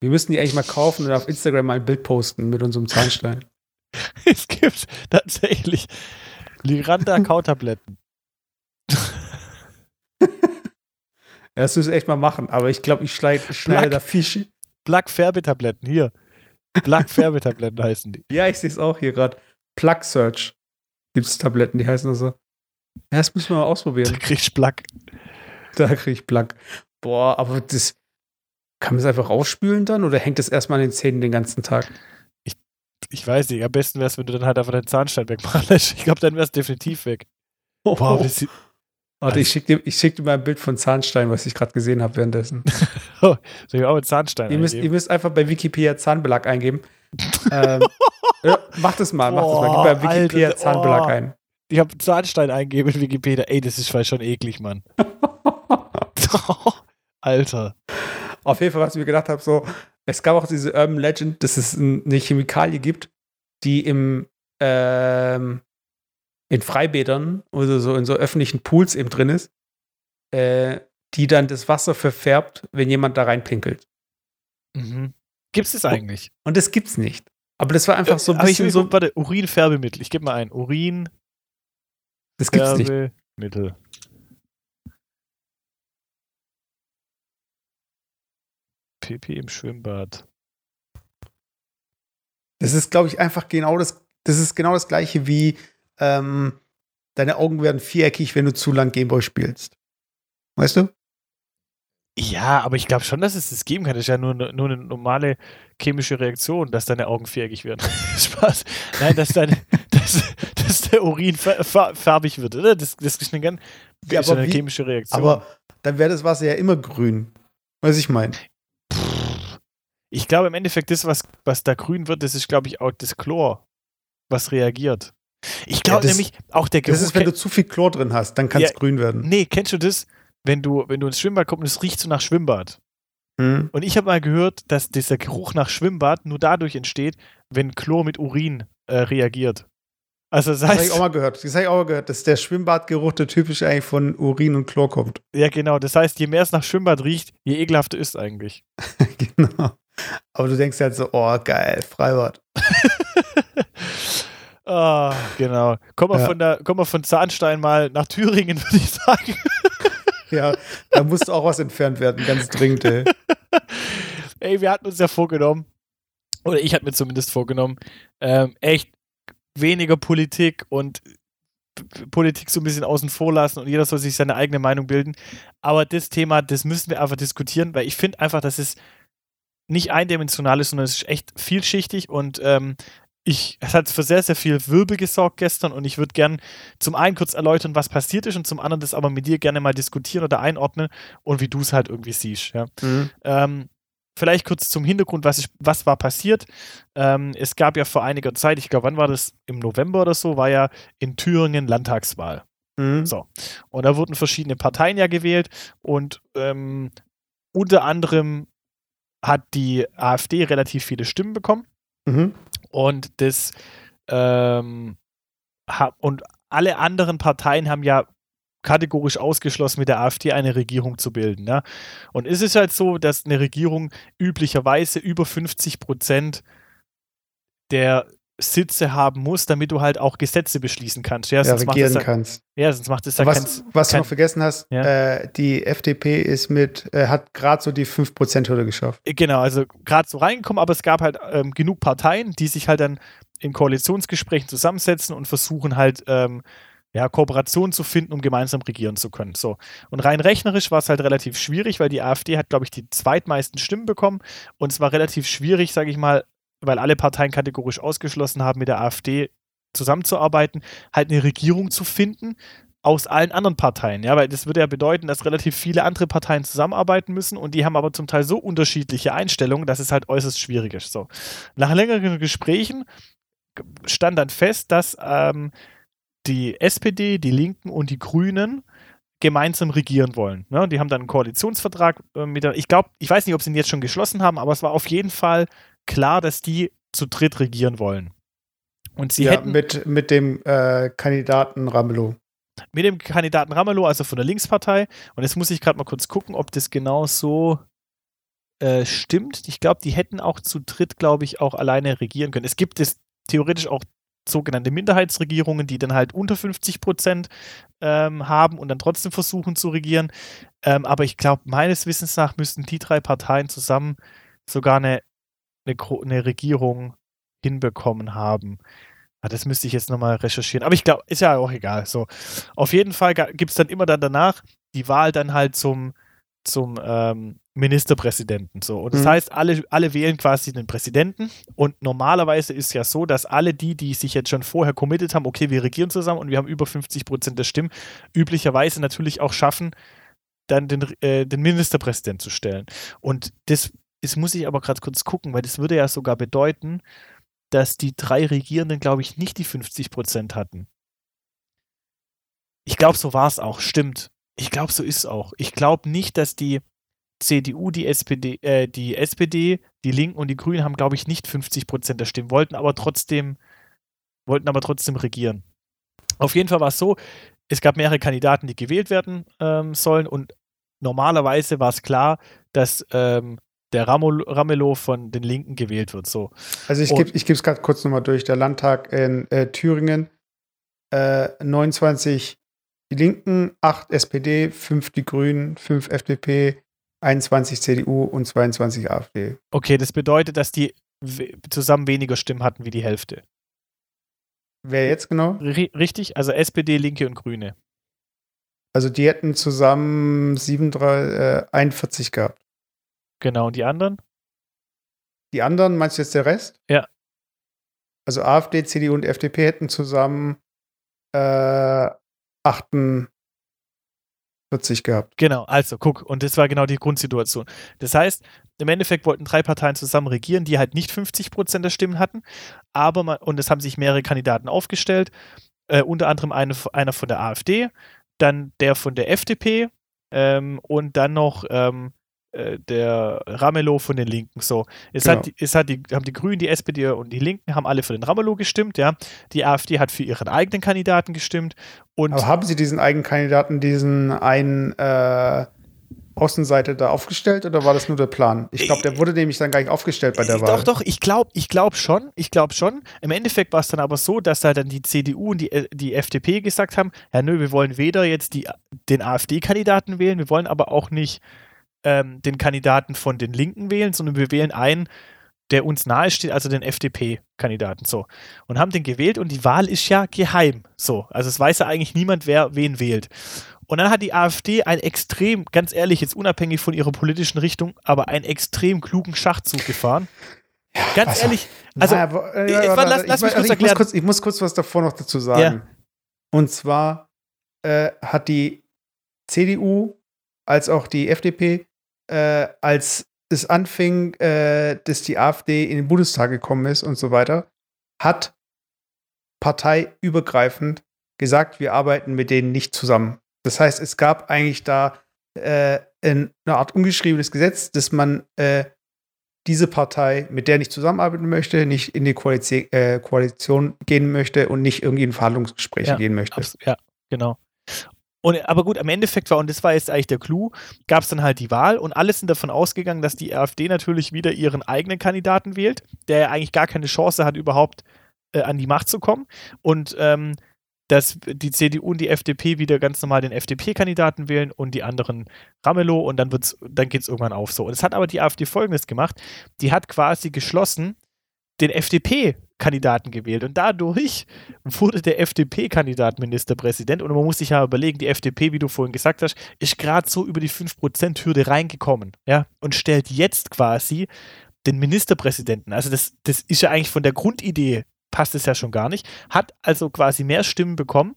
Wir müssen die eigentlich mal kaufen und auf Instagram mal ein Bild posten mit unserem Zahnstein. Es gibt tatsächlich Liranda Kautabletten. Ja, das müssen wir echt mal machen, aber ich glaube, ich schneide, da. Schi- Plaque Färbetabletten, hier. Plaque Färbetabletten heißen die. Ja, ich sehe es auch hier gerade. Plug Search gibt es Tabletten, die heißen so. Ja, das müssen wir mal Da ausprobieren. kriegst du Plaque. Da kriege ich Plug. Boah, aber das. Kann man es einfach rausspülen dann oder hängt das erstmal an den Zähnen den ganzen Tag? Ich weiß nicht, am besten wäre es, wenn du dann halt einfach deinen Zahnstein wegmachen lässt. Ich glaube, dann wäre es definitiv weg. Oh, Wow, das sieht, Warte, ich schicke dir, ich schick dir mal ein Bild von Zahnstein, was ich gerade gesehen habe währenddessen. soll ich auch einen Zahnstein ihr, müsst, ihr müsst einfach bei Wikipedia Zahnbelag eingeben. ähm, ja, mach das mal, mach das mal. Gib bei Wikipedia Alter, Zahnbelag oh. ein. Ich habe Zahnstein eingeben in Wikipedia. Ey, das ist schon eklig, Mann. Alter. Auf jeden Fall, was ich mir gedacht habe, so, es gab auch diese Urban Legend, dass es ein- eine Chemikalie gibt, die im ähm, in Freibädern oder so in so öffentlichen Pools eben drin ist, äh, die dann das Wasser verfärbt, wenn jemand da reinpinkelt. Mhm. Gibt es das eigentlich? Und das gibt's nicht. Aber das war einfach so ein ich, bisschen ich, so. Warte, Urinfärbemittel. Ich gebe mal ein. Urinfärbemittel. Das gibt's nicht. Pipi im Schwimmbad. Das ist, glaube ich, einfach genau das. Das ist genau das gleiche wie ähm, deine Augen werden viereckig, wenn du zu lang Gameboy spielst. Weißt du? Ja, aber ich glaube schon, dass es das geben kann. Das ist ja nur, eine- nur eine normale chemische Reaktion, dass deine Augen viereckig werden. Spaß. Nein, dass, deine, dass, dass der Urin farbig wird, oder? Das, das ist eine ganz Ja, ist eine wie- chemische Reaktion. Aber dann wäre das Wasser ja immer grün. Weiß ich mein. ich glaube im Endeffekt, das, was, was da grün wird, das ist, glaube ich, auch das Chlor, was reagiert. Ich glaube das- nämlich, auch der Geruch. Das ist, wenn du zu viel Chlor drin hast, dann kann es Ja. grün werden. nee, kennst du das? Wenn du, wenn du ins Schwimmbad kommst und es riecht so nach Schwimmbad. Hm? Und ich habe mal gehört, dass dieser Geruch nach Schwimmbad nur dadurch entsteht, wenn Chlor mit Urin äh, reagiert. Also das Das habe ich heißt, auch mal gehört. Das habe ich auch mal gehört, dass der Schwimmbadgeruch, der typisch eigentlich von Urin und Chlor kommt. ja genau, das heißt, je mehr es nach Schwimmbad riecht, je ekelhafter ist eigentlich. genau. Aber du denkst halt so, oh, geil, Freibad. ah, genau. Kommen wir, Ja. von der, kommen wir von Zahnstein mal nach Thüringen, würde ich sagen. Ja, da musste auch was entfernt werden, ganz dringend, ey. Ey, wir hatten uns ja vorgenommen, oder ich hatte mir zumindest vorgenommen, ähm, echt weniger Politik und Politik so ein bisschen außen vor lassen und jeder soll sich seine eigene Meinung bilden. Aber das Thema, das müssen wir einfach diskutieren, weil ich finde einfach, dass es nicht eindimensional ist, sondern es ist echt vielschichtig und ähm, ich, es hat für sehr, sehr viel Wirbel gesorgt gestern und ich würde gern zum einen kurz erläutern, was passiert ist und zum anderen das aber mit dir gerne mal diskutieren oder einordnen und wie du es halt irgendwie siehst. Ja. Mhm. Ähm, vielleicht kurz zum Hintergrund, was, ich, was war passiert. Ähm, es gab ja vor einiger Zeit, ich glaube, wann war das? Im November oder so, war ja in Thüringen Landtagswahl. Mhm. So. Und da wurden verschiedene Parteien ja gewählt und ähm, unter anderem hat die AfD relativ viele Stimmen bekommen Mhm. Und das ähm, und alle anderen Parteien haben ja kategorisch ausgeschlossen, mit der AfD eine Regierung zu bilden. Ne? Und es ist halt so, dass eine Regierung üblicherweise über 50 Prozent der Sitze haben muss, damit du halt auch Gesetze beschließen kannst. Ja, Ja, sonst, macht regieren ja, kannst. ja, sonst macht es ja kein, Was, was du noch vergessen hast, Ja. äh, die FDP ist mit, äh, hat gerade so die 5%-Hürde geschafft. Genau, also gerade so reingekommen, aber es gab halt ähm, genug Parteien, die sich halt dann in Koalitionsgesprächen zusammensetzen und versuchen halt ähm, ja, Kooperationen zu finden, um gemeinsam regieren zu können. So. Und rein rechnerisch war es halt relativ schwierig, weil die AfD hat, glaube ich, die zweitmeisten Stimmen bekommen und es war relativ schwierig, sage ich mal, weil alle Parteien kategorisch ausgeschlossen haben, mit der AfD zusammenzuarbeiten, halt eine Regierung zu finden aus allen anderen Parteien. Ja, weil das würde ja bedeuten, dass relativ viele andere Parteien zusammenarbeiten müssen und die haben aber zum Teil so unterschiedliche Einstellungen, dass es halt äußerst schwierig ist. So. Nach längeren Gesprächen stand dann fest, dass ähm, die SPD, die Linken und die Grünen gemeinsam regieren wollen. Ne? Die haben dann einen Koalitionsvertrag äh, mit der, ich glaube, ich weiß nicht, ob sie ihn jetzt schon geschlossen haben, aber es war auf jeden Fall klar, dass die zu dritt regieren wollen. Und sie ja, hätten mit, mit dem äh, Kandidaten Ramelow. mit dem Kandidaten Ramelow, also von der Linkspartei. Und jetzt muss ich gerade mal kurz gucken, ob das genau so äh, stimmt. Ich glaube, die hätten auch zu dritt, glaube ich, auch alleine regieren können. Es gibt es theoretisch auch sogenannte Minderheitsregierungen, die dann halt unter 50 Prozent ähm, haben und dann trotzdem versuchen zu regieren. Ähm, aber ich glaube, meines Wissens nach müssten die drei Parteien zusammen sogar eine, eine, eine Regierung hinbekommen haben. Ah, das müsste ich jetzt nochmal recherchieren. Aber ich glaube, ist ja auch egal. So, auf jeden Fall gibt es dann immer dann danach die Wahl dann halt zum, zum ähm, Ministerpräsidenten. So. Und das Mhm. heißt, alle, alle wählen quasi den Präsidenten. Und normalerweise ist ja so, dass alle die, die sich jetzt schon vorher committed haben, okay, wir regieren zusammen und wir haben über 50 Prozent der Stimmen, üblicherweise natürlich auch schaffen, dann den, äh, den Ministerpräsident zu stellen. Und das, das muss ich aber gerade kurz gucken, weil das würde ja sogar bedeuten, dass die drei Regierenden, glaube ich, nicht die 50 Prozent hatten. Ich glaube, so war es auch. Stimmt. Ich glaube, so ist es auch. Ich glaube nicht, dass die CDU, die SPD, äh, die SPD, die Linken und die Grünen haben, glaube ich, nicht 50 Prozent der Stimmen, wollten aber trotzdem wollten aber trotzdem regieren. Auf jeden Fall war es so, es gab mehrere Kandidaten, die gewählt werden ähm, sollen und normalerweise war es klar, dass ähm, der Ramelow von den Linken gewählt wird. So. Also ich gebe es gerade kurz nochmal durch. Der Landtag in äh, Thüringen, äh, 29 die Linken, 8 SPD, 5 die Grünen, 5 FDP, 21 CDU und 22 AfD. Okay, das bedeutet, dass die zusammen weniger Stimmen hatten wie die Hälfte. Wer jetzt genau? R richtig, also SPD, Linke und Grüne. Also die hätten zusammen 37, äh, 41 gehabt. Genau, und die anderen? Die anderen, meinst du jetzt der Rest? Ja. Also AfD, CDU und FDP hätten zusammen äh, 48 gehabt. Genau, also guck, und das war genau die Grundsituation. Das heißt, im Endeffekt wollten drei Parteien zusammen regieren, die halt nicht 50 Prozent der Stimmen hatten, aber man, und es haben sich mehrere Kandidaten aufgestellt, äh, unter anderem eine, einer von der AfD, dann der von der FDP ähm, und dann noch ähm, äh, der Ramelow von den Linken. So, es, genau. hat, es hat die, haben die Grünen, die SPD und die Linken haben alle für den Ramelow gestimmt, ja. Die AfD hat für ihren eigenen Kandidaten gestimmt. Und Aber haben sie diesen eigenen Kandidaten, diesen einen äh, Außenseite da aufgestellt oder war das nur der Plan? Ich glaube, der wurde nämlich dann gar nicht aufgestellt bei der Wahl. Doch, doch, ich glaube ich glaub schon. Ich glaube schon. Im Endeffekt war es dann aber so, dass da dann die CDU und die, äh, die FDP gesagt haben: Ja, nö, wir wollen weder jetzt die, den AfD-Kandidaten wählen, wir wollen aber auch nicht ähm, den Kandidaten von den Linken wählen, sondern wir wählen einen, der uns nahe steht, also den FDP-Kandidaten. So. Und haben den gewählt und die Wahl ist ja geheim. So. Also es weiß ja eigentlich niemand, wer wen wählt. Und dann hat die AfD einen extrem, ganz ehrlich, jetzt unabhängig von ihrer politischen Richtung, aber einen extrem klugen Schachzug gefahren. Ja, ganz also, ehrlich, also naja, aber, äh, ja, warte, lass, lass ich, mich kurz also ich, muss kurz, ich muss kurz was davor noch dazu sagen. Ja. Und zwar äh, hat die CDU als auch die FDP äh, als es anfing, äh, dass die AfD in den Bundestag gekommen ist und so weiter, hat parteiübergreifend gesagt, wir arbeiten mit denen nicht zusammen. Das heißt, es gab eigentlich da äh, eine Art ungeschriebenes Gesetz, dass man äh, diese Partei, mit der nicht zusammenarbeiten möchte, nicht in die Koalition, äh, Koalition gehen möchte und nicht irgendwie in Verhandlungsgespräche ja, gehen möchte. Ja, genau. Und, aber gut, am Endeffekt war, und das war jetzt eigentlich der Clou, gab es dann halt die Wahl und alle sind davon ausgegangen, dass die AfD natürlich wieder ihren eigenen Kandidaten wählt, der ja eigentlich gar keine Chance hat, überhaupt äh, an die Macht zu kommen. Und ähm, dass die CDU und die FDP wieder ganz normal den FDP-Kandidaten wählen und die anderen Ramelow und dann, wird's, dann geht es irgendwann auf so. Und es hat aber die AfD folgendes gemacht: Die hat quasi geschlossen den FDP Kandidaten gewählt. Und dadurch wurde der FDP-Kandidat Ministerpräsident. Und man muss sich ja überlegen, die FDP, wie du vorhin gesagt hast, ist gerade so über die 5%-Hürde reingekommen. Ja, und stellt jetzt quasi den Ministerpräsidenten. Also das, das ist ja eigentlich von der Grundidee passt es ja schon gar nicht. Hat also quasi mehr Stimmen bekommen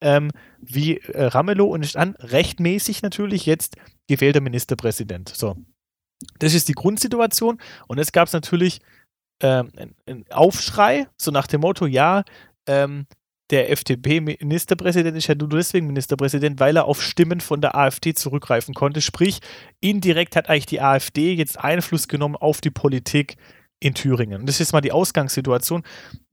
ähm, wie äh, Ramelow und ist dann rechtmäßig natürlich jetzt gewählter Ministerpräsident. So. Das ist die Grundsituation. Und jetzt gab es natürlich ähm, ein Aufschrei, so nach dem Motto, ja, ähm, der FDP-Ministerpräsident ist ja nur deswegen Ministerpräsident, weil er auf Stimmen von der AfD zurückgreifen konnte. Sprich, indirekt hat eigentlich die AfD jetzt Einfluss genommen auf die Politik in Thüringen. Und das ist mal die Ausgangssituation.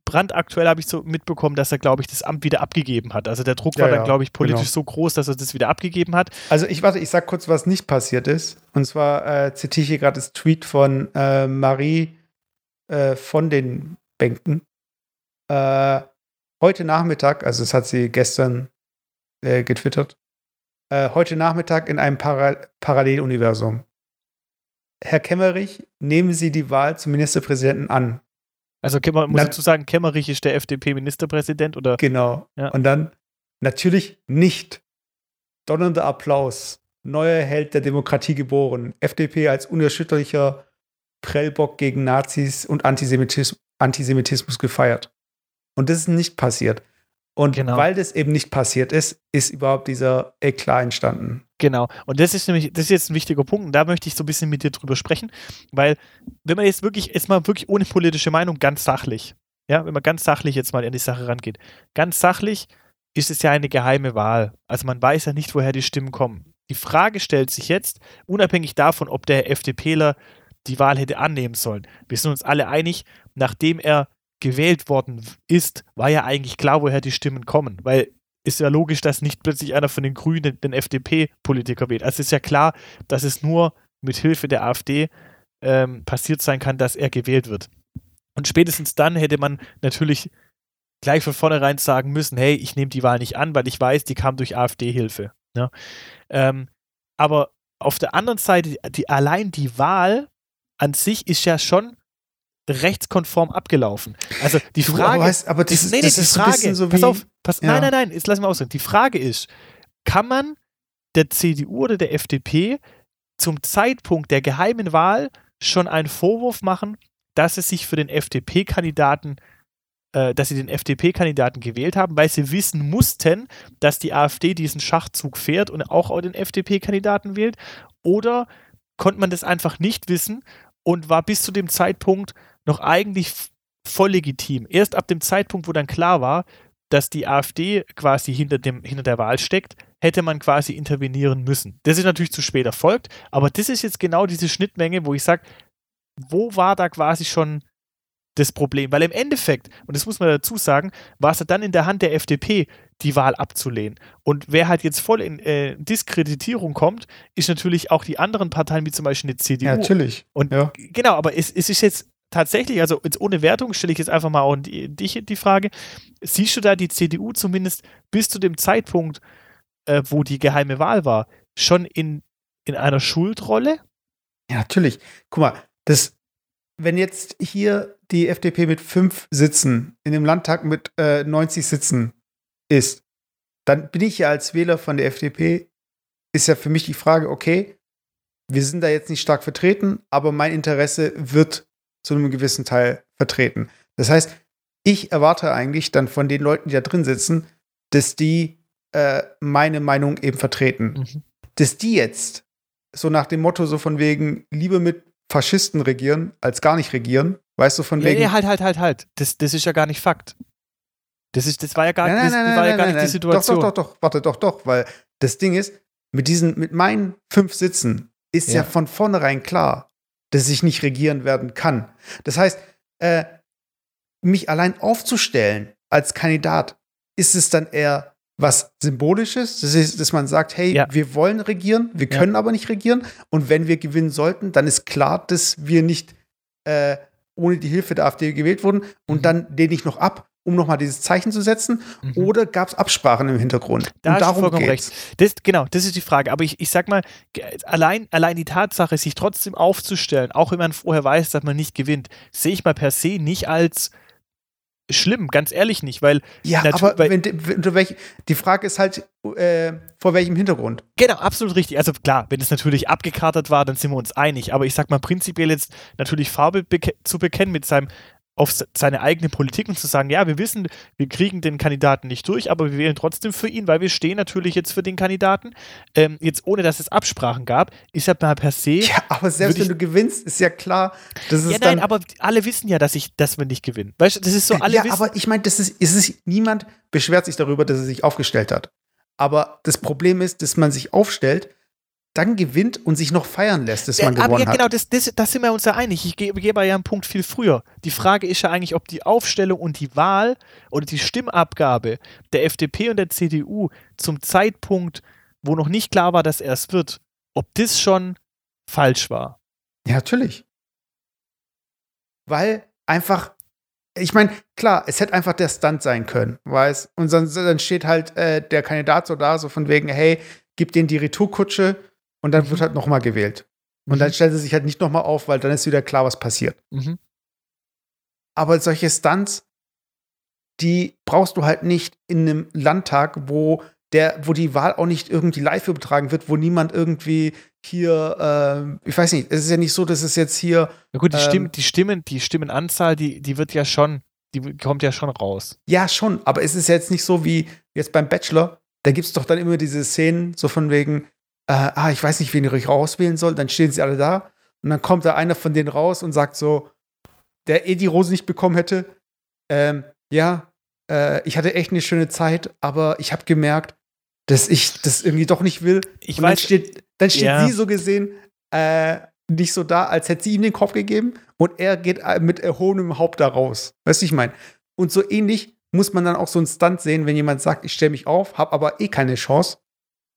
Brandaktuell habe ich so mitbekommen, dass er, glaube ich, das Amt wieder abgegeben hat. Also der Druck ja, war dann, glaube ich, politisch genau. so groß, dass er das wieder abgegeben hat. Also ich warte, ich sage kurz, was nicht passiert ist. Und zwar äh, zitiere ich hier gerade das Tweet von äh, Marie äh, von den Bänken. Äh, heute Nachmittag, also das hat sie gestern äh, getwittert, äh, heute Nachmittag in einem Para Paralleluniversum. Herr Kemmerich, nehmen Sie die Wahl zum Ministerpräsidenten an. Also Kemmer, muss dazu sagen, Kemmerich ist der FDP-Ministerpräsident oder? Genau. Ja. Und dann natürlich nicht. Donnernder Applaus. Neuer Held der Demokratie geboren. FDP als unerschütterlicher Prellbock gegen Nazis und Antisemitismus, Antisemitismus gefeiert. Und das ist nicht passiert. Und genau. weil das eben nicht passiert ist, ist überhaupt dieser Eklat entstanden. Genau. Und das ist nämlich, das ist jetzt ein wichtiger Punkt. Und da möchte ich so ein bisschen mit dir drüber sprechen, weil, wenn man jetzt wirklich, jetzt mal wirklich ohne politische Meinung, ganz sachlich, ja, wenn man ganz sachlich jetzt mal an die Sache rangeht, ganz sachlich ist es ja eine geheime Wahl. Also man weiß ja nicht, woher die Stimmen kommen. Die Frage stellt sich jetzt, unabhängig davon, ob der FDPler die Wahl hätte annehmen sollen. Wir sind uns alle einig, nachdem er gewählt worden ist, war ja eigentlich klar, woher die Stimmen kommen, weil ist ja logisch, dass nicht plötzlich einer von den Grünen den FDP-Politiker wählt. Also ist ja klar, dass es nur mit Hilfe der AfD ähm, passiert sein kann, dass er gewählt wird. Und spätestens dann hätte man natürlich gleich von vornherein sagen müssen, hey, ich nehme die Wahl nicht an, weil ich weiß, die kam durch AfD-Hilfe. Ja? Ähm, aber auf der anderen Seite, die, allein die Wahl an sich ist ja schon rechtskonform abgelaufen. Also die Frage, aber, weißt, aber das, die, nee, das die ist Frage, so pass wie, auf, pass, ja. nein, nein, nein, jetzt lass mal ausreden. Die Frage ist, kann man der CDU oder der FDP zum Zeitpunkt der geheimen Wahl schon einen Vorwurf machen, dass sie sich für den FDP-Kandidaten, äh, dass sie den FDP-Kandidaten gewählt haben, weil sie wissen mussten, dass die AfD diesen Schachzug fährt und auch den FDP-Kandidaten wählt? Oder konnte man das einfach nicht wissen und war bis zu dem Zeitpunkt noch eigentlich voll legitim? Erst ab dem Zeitpunkt, wo dann klar war, dass die AfD quasi hinter, dem, hinter der Wahl steckt, hätte man quasi intervenieren müssen. Das ist natürlich zu spät erfolgt, aber das ist jetzt genau diese Schnittmenge, wo ich sage, wo war da quasi schon das Problem? Weil im Endeffekt, und das muss man dazu sagen, war es dann in der Hand der FDP, die Wahl abzulehnen. Und wer halt jetzt voll in äh, Diskreditierung kommt, ist natürlich auch die anderen Parteien, wie zum Beispiel eine CDU. Ja, natürlich. Und Ja. genau, aber es, es ist jetzt tatsächlich, also jetzt ohne Wertung stelle ich jetzt einfach mal auch die, dich die Frage, siehst du da die CDU zumindest bis zu dem Zeitpunkt, äh, wo die geheime Wahl war, schon in, in einer Schuldrolle? Ja, natürlich. Guck mal, das, wenn jetzt hier die FDP mit fünf Sitzen in dem Landtag mit äh, 90 Sitzen ist, dann bin ich ja als Wähler von der FDP, ist ja für mich die Frage, okay, wir sind da jetzt nicht stark vertreten, aber mein Interesse wird zu einem gewissen Teil vertreten. Das heißt, ich erwarte eigentlich dann von den Leuten, die da drin sitzen, dass die äh, meine Meinung eben vertreten Mhm. dass die jetzt so nach dem Motto so von wegen lieber mit Faschisten regieren als gar nicht regieren, weißt du von Ja, wegen nee, halt, halt, halt, halt. Das, das ist ja gar nicht Fakt. Das, ist, das war ja gar, Nein, das, nein, das nein, war ja gar nicht die. Situation. Doch, doch, doch, doch, warte, doch, doch, weil das Ding ist, mit diesen, mit meinen fünf Sitzen ist ja, Ja. von vornherein klar, dass ich nicht regieren werden kann. Das heißt, äh, mich allein aufzustellen als Kandidat, ist es dann eher was Symbolisches, das ist, dass man sagt, hey, Ja. wir wollen regieren, wir Ja. können aber nicht regieren. Und wenn wir gewinnen sollten, dann ist klar, dass wir nicht äh, ohne die Hilfe der AfD gewählt wurden. Und Mhm. dann lehne ich noch ab, um nochmal dieses Zeichen zu setzen. Mhm. Oder gab es Absprachen im Hintergrund? Da und darum vollkommen geht's. recht. Das, genau, das ist die Frage. Aber ich, ich sag mal, allein, allein die Tatsache, sich trotzdem aufzustellen, auch wenn man vorher weiß, dass man nicht gewinnt, sehe ich mal per se nicht als schlimm, ganz ehrlich nicht, weil Ja, aber weil- wenn, welch, die Frage ist halt, äh, vor welchem Hintergrund? Genau, absolut richtig. Also klar, wenn es natürlich abgekartet war, dann sind wir uns einig. Aber ich sag mal prinzipiell jetzt natürlich Farbe beke zu bekennen mit seinem auf se- seine eigene Politik und zu sagen, ja, wir wissen, wir kriegen den Kandidaten nicht durch, aber wir wählen trotzdem für ihn, weil wir stehen natürlich jetzt für den Kandidaten. Ähm, jetzt ohne, dass es Absprachen gab, ist ja mal per se. Ja, aber selbst wenn du gewinnst, ist ja klar, dass es Ja, nein, aber alle wissen ja, dass ich, dass wir nicht gewinnen. Weißt du, das ist so, alle ja, wissen. aber ich meine, das ist, es ist, niemand beschwert sich darüber, dass er sich aufgestellt hat. Aber das Problem ist, dass man sich aufstellt, dann gewinnt und sich noch feiern lässt, dass man Äh, aber gewonnen ja, genau, hat. das, das, das sind wir uns ja einig. Ich gebe, gebe ja einen Punkt viel früher. Die Frage ist ja eigentlich, ob die Aufstellung und die Wahl oder die Stimmabgabe der FDP und der CDU zum Zeitpunkt, wo noch nicht klar war, dass er es wird, ob das schon falsch war. Ja, natürlich. Weil einfach, ich meine, klar, es hätte einfach der Stunt sein können, weißt Und dann, dann steht halt äh, der Kandidat so da, so von wegen, hey, gib denen die Retourkutsche und dann Mhm. wird halt nochmal gewählt. Und dann stellt er sich halt nicht nochmal auf, weil dann ist wieder klar, was passiert. Mhm. Aber solche Stunts, die brauchst du halt nicht in einem Landtag, wo der, wo die Wahl auch nicht irgendwie live übertragen wird, wo niemand irgendwie hier, ähm, ich weiß nicht, es ist ja nicht so, dass es jetzt hier, Na gut, die, Ähm, Stimmen, die, Stimmen, die Stimmenanzahl, die, die wird ja schon, die kommt ja schon raus. ja schon, aber es ist jetzt nicht so wie jetzt beim Bachelor, da gibt es doch dann immer diese Szenen, so von wegen, äh, ah, ich weiß nicht, wen ich rauswählen soll, dann stehen sie alle da und dann kommt da einer von denen raus und sagt so, der eh die Rose nicht bekommen hätte, ähm, ja, äh, ich hatte echt eine schöne Zeit, aber ich habe gemerkt, dass ich das irgendwie doch nicht will. Ich und dann weiß, steht, dann steht Ja. sie so gesehen äh, nicht so da, als hätte sie ihm den Kopf gegeben und er geht äh, mit erhobenem Haupt da raus. Weißt du, ich meine? Und so ähnlich muss man dann auch so einen Stunt sehen, wenn jemand sagt, ich stelle mich auf, habe aber eh keine Chance.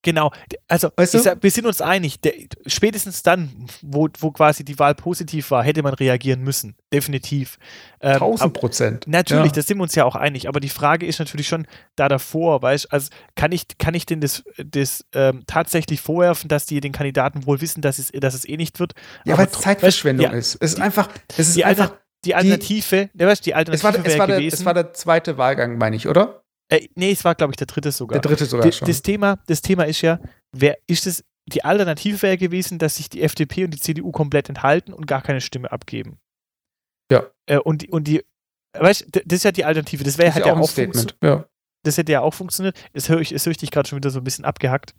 Genau, also weißt du? sag, wir sind uns einig, der, spätestens dann, wo, wo quasi die Wahl positiv war, hätte man reagieren müssen, definitiv. Ähm, 1000 Prozent. Natürlich, ja. da sind wir uns ja auch einig, aber die Frage ist natürlich schon da davor, weißt du, also kann ich, kann ich denn das, das ähm, tatsächlich vorwerfen, dass die den Kandidaten wohl wissen, dass es, dass es eh nicht wird? Ja, weil es Zeitverschwendung weißt, ja, ist. Es ist einfach, es ist einfach. Die Alternative, die, weißt, die Alternative es war, es war der, gewesen. Es war der zweite Wahlgang, meine ich, oder? Äh, nee, es war, glaube ich, der dritte sogar. Der dritte sogar schon. Das Thema, das Thema ist ja, wer ist es, die Alternative wäre gewesen, dass sich die FDP und die CDU komplett enthalten und gar keine Stimme abgeben. Ja. Äh, und, die, und die, weißt du, das ist ja die Alternative. Das wäre halt ja auch, auch Statement. Ja. Das hätte ja auch funktioniert. Das höre ich, das höre ich dich gerade schon wieder so ein bisschen abgehackt.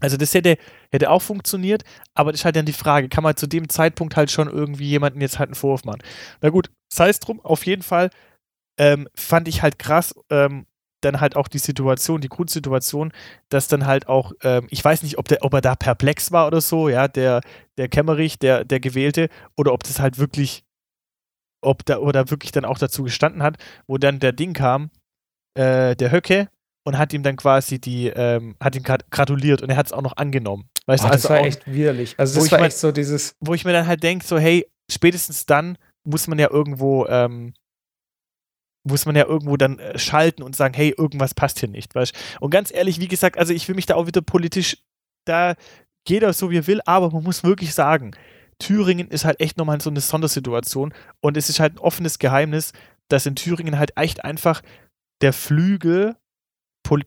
Also das hätte, hätte auch funktioniert, aber das ist halt dann die Frage, kann man zu dem Zeitpunkt halt schon irgendwie jemanden jetzt halt einen Vorwurf machen? Na gut, sei es drum, auf jeden Fall ähm, fand ich halt krass, ähm, dann halt auch die Situation, die Grundsituation, dass dann halt auch, ähm, ich weiß nicht, ob, der, ob er da perplex war oder so, ja, der, der Kämmerich, der, der Gewählte, oder ob das halt wirklich, ob da oder wirklich dann auch dazu gestanden hat, wo dann der Ding kam, äh, der Höcke, und hat ihm dann quasi die, ähm, hat ihm gratuliert und er hat es auch noch angenommen. Weißt oh, du, also das war auch, echt widerlich. Also das war echt so dieses. Wo ich mir dann halt denke, so, hey, spätestens dann muss man ja irgendwo, ähm, muss man ja irgendwo dann äh, schalten und sagen, hey, irgendwas passt hier nicht, weißt Und ganz ehrlich, wie gesagt, also ich will mich da auch wieder politisch, da jeder so wie er will, aber man muss wirklich sagen, Thüringen ist halt echt nochmal so eine Sondersituation und es ist halt ein offenes Geheimnis, dass in Thüringen halt echt einfach der Flügel,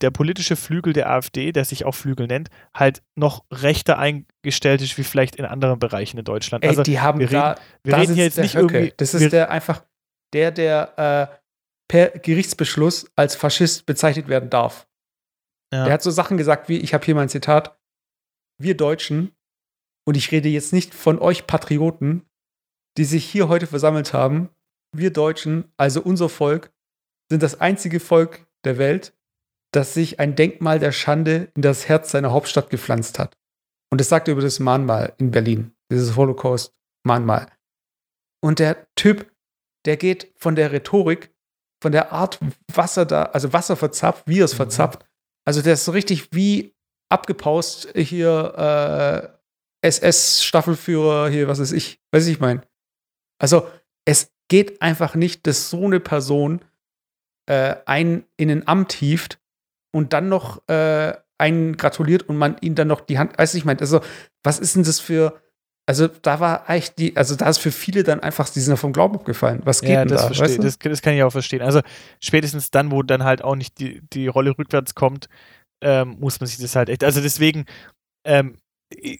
der politische Flügel der AfD, der sich auch Flügel nennt, halt noch rechter eingestellt ist wie vielleicht in anderen Bereichen in Deutschland. Ey, also die haben wir da, reden, wir da reden hier jetzt nicht Höcke. irgendwie. Das ist der einfach der, der äh, per Gerichtsbeschluss als Faschist bezeichnet werden darf. Ja. Er hat so Sachen gesagt wie, ich habe hier mein Zitat, wir Deutschen, und ich rede jetzt nicht von euch Patrioten, die sich hier heute versammelt haben, wir Deutschen, also unser Volk, sind das einzige Volk der Welt, das sich ein Denkmal der Schande in das Herz seiner Hauptstadt gepflanzt hat. Und das sagt er über das Mahnmal in Berlin, dieses Holocaust-Mahnmal. Und der Typ, der geht von der Rhetorik von der Art, was er da, also Wasser verzapft, wie er es mhm. verzapft. Also der ist so richtig wie abgepaust hier äh, SS-Staffelführer, hier, was weiß ich, weiß ich mein. Also es geht einfach nicht, dass so eine Person äh, einen in ein Amt hieft und dann noch äh, einen gratuliert und man ihm dann noch die Hand, weiß ich mein, also was ist denn das für also da war eigentlich die, also da ist für viele dann einfach, die sind ja vom Glauben abgefallen. Was geht ja, denn das da? Verstehe, weißt du? das, das, kann ich auch verstehen. Also spätestens dann, wo dann halt auch nicht die, die Rolle rückwärts kommt, ähm, muss man sich das halt echt. Also deswegen ähm,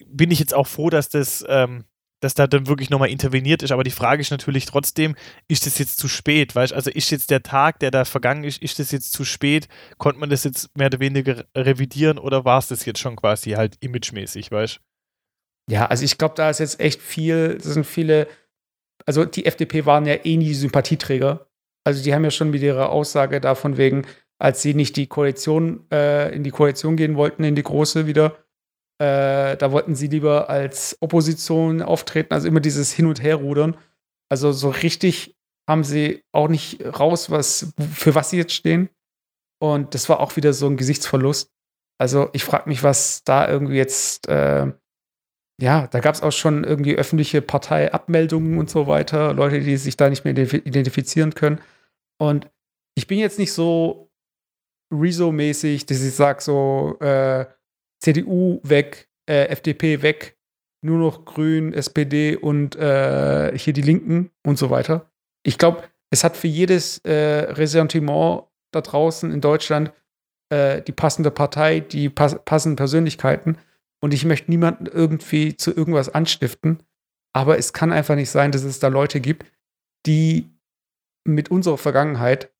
bin ich jetzt auch froh, dass das, ähm, dass da dann wirklich nochmal interveniert ist. Aber die Frage ist natürlich trotzdem, ist das jetzt zu spät? Weißt also ist jetzt der Tag, der da vergangen ist, ist das jetzt zu spät? Konnte man das jetzt mehr oder weniger revidieren oder war es das jetzt schon quasi halt imagemäßig, weißt du? Ja, also ich glaube, da ist jetzt echt viel, das sind viele, also die FDP waren ja eh nie Sympathieträger. Also die haben ja schon mit ihrer Aussage davon wegen, als sie nicht die Koalition, äh, in die Koalition gehen wollten, in die große wieder, äh, da wollten sie lieber als Opposition auftreten, also immer dieses Hin- und Herrudern. Also so richtig haben sie auch nicht raus, was, für was sie jetzt stehen. Und das war auch wieder so ein Gesichtsverlust. Also ich frage mich, was da irgendwie jetzt äh, ja, da gab es auch schon irgendwie öffentliche Parteiabmeldungen und so weiter, Leute, die sich da nicht mehr identifizieren können. Und ich bin jetzt nicht so Rezo-mäßig, dass ich sage, so äh, CDU weg, äh, FDP weg, nur noch Grün, SPD und äh, hier die Linken und so weiter. Ich glaube, es hat für jedes äh, Ressentiment da draußen in Deutschland äh, die passende Partei, die pass passenden Persönlichkeiten und ich möchte niemanden irgendwie zu irgendwas anstiften. Aber es kann einfach nicht sein, dass es da Leute gibt, die mit unserer Vergangenheit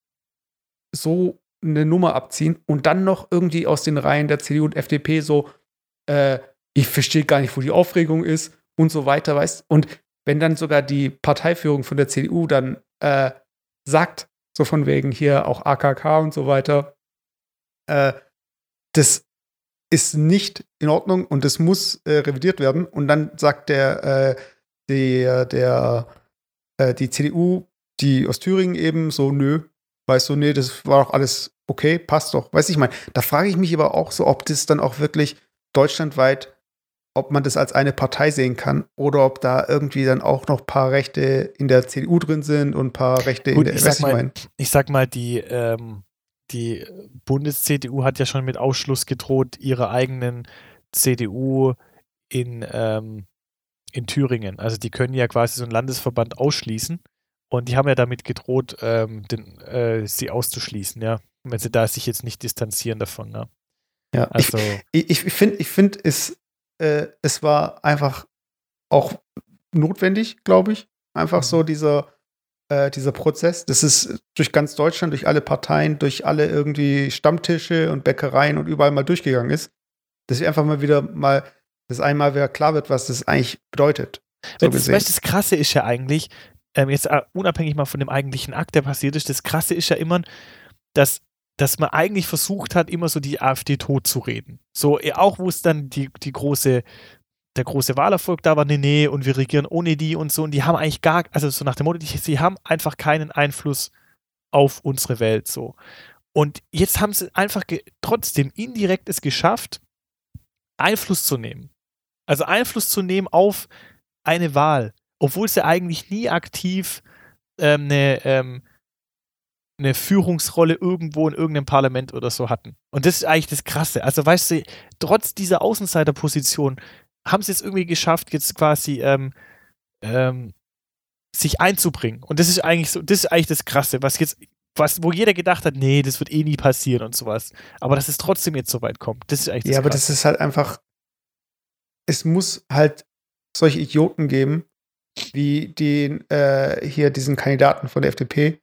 so eine Nummer abziehen und dann noch irgendwie aus den Reihen der CDU und FDP so, äh, ich verstehe gar nicht, wo die Aufregung ist und so weiter, weißt Und wenn dann sogar die Parteiführung von der CDU dann äh, sagt, so von wegen hier auch AKK und so weiter, äh, das ist nicht in Ordnung und es muss äh, revidiert werden. Und dann sagt der, äh, der, der, äh, die CDU, die aus Thüringen eben so, nö, weißt du, nee, das war doch alles okay, passt doch. Weiß ich mal. Da frage ich mich aber auch so, ob das dann auch wirklich deutschlandweit, ob man das als eine Partei sehen kann oder ob da irgendwie dann auch noch ein paar Rechte in der CDU drin sind und ein paar Rechte Gut, in der ich, sag ich mal, mein. ich sag mal, die, ähm, die Bundes-CDU hat ja schon mit Ausschluss gedroht, ihre eigenen CDU in, ähm, in Thüringen. Also die können ja quasi so einen Landesverband ausschließen. Und die haben ja damit gedroht, ähm, den, äh, sie auszuschließen, ja. Wenn sie da sich jetzt nicht distanzieren davon, ne? Ja, Also, ich, ich, ich finde, ich find, es, äh, es war einfach auch notwendig, glaube ich. Einfach Mhm. so dieser, äh, dieser Prozess. Das ist durch ganz Deutschland, durch alle Parteien, durch alle irgendwie Stammtische und Bäckereien und überall mal durchgegangen ist. Dass ich einfach mal wieder mal, dass einmal wieder klar wird, was das eigentlich bedeutet. So das, weißt, das Krasse ist ja eigentlich, ähm, jetzt äh, unabhängig mal von dem eigentlichen Akt, der passiert ist, das Krasse ist ja immer, dass, dass man eigentlich versucht hat, immer so die AfD totzureden. So, eh, auch wo es dann die, die große, der große Wahlerfolg da war, nee, nee, und wir regieren ohne die und so, und die haben eigentlich gar, also so nach dem Motto, sie haben einfach keinen Einfluss auf unsere Welt, so. Und jetzt haben sie einfach trotzdem indirekt es geschafft, Einfluss zu nehmen. Also Einfluss zu nehmen auf eine Wahl, obwohl sie eigentlich nie aktiv ähm, eine, ähm, eine Führungsrolle irgendwo in irgendeinem Parlament oder so hatten. Und das ist eigentlich das Krasse. Also weißt du, trotz dieser Außenseiterposition haben sie es irgendwie geschafft, jetzt quasi ähm, ähm, sich einzubringen. Und das ist eigentlich so, das ist eigentlich das Krasse, was jetzt, was, wo jeder gedacht hat, nee, das wird eh nie passieren und sowas. Aber dass es trotzdem jetzt so weit kommt, das ist eigentlich das Ja, aber Krasse. das ist halt einfach, es muss halt solche Idioten geben, wie den, äh, hier diesen Kandidaten von der FDP,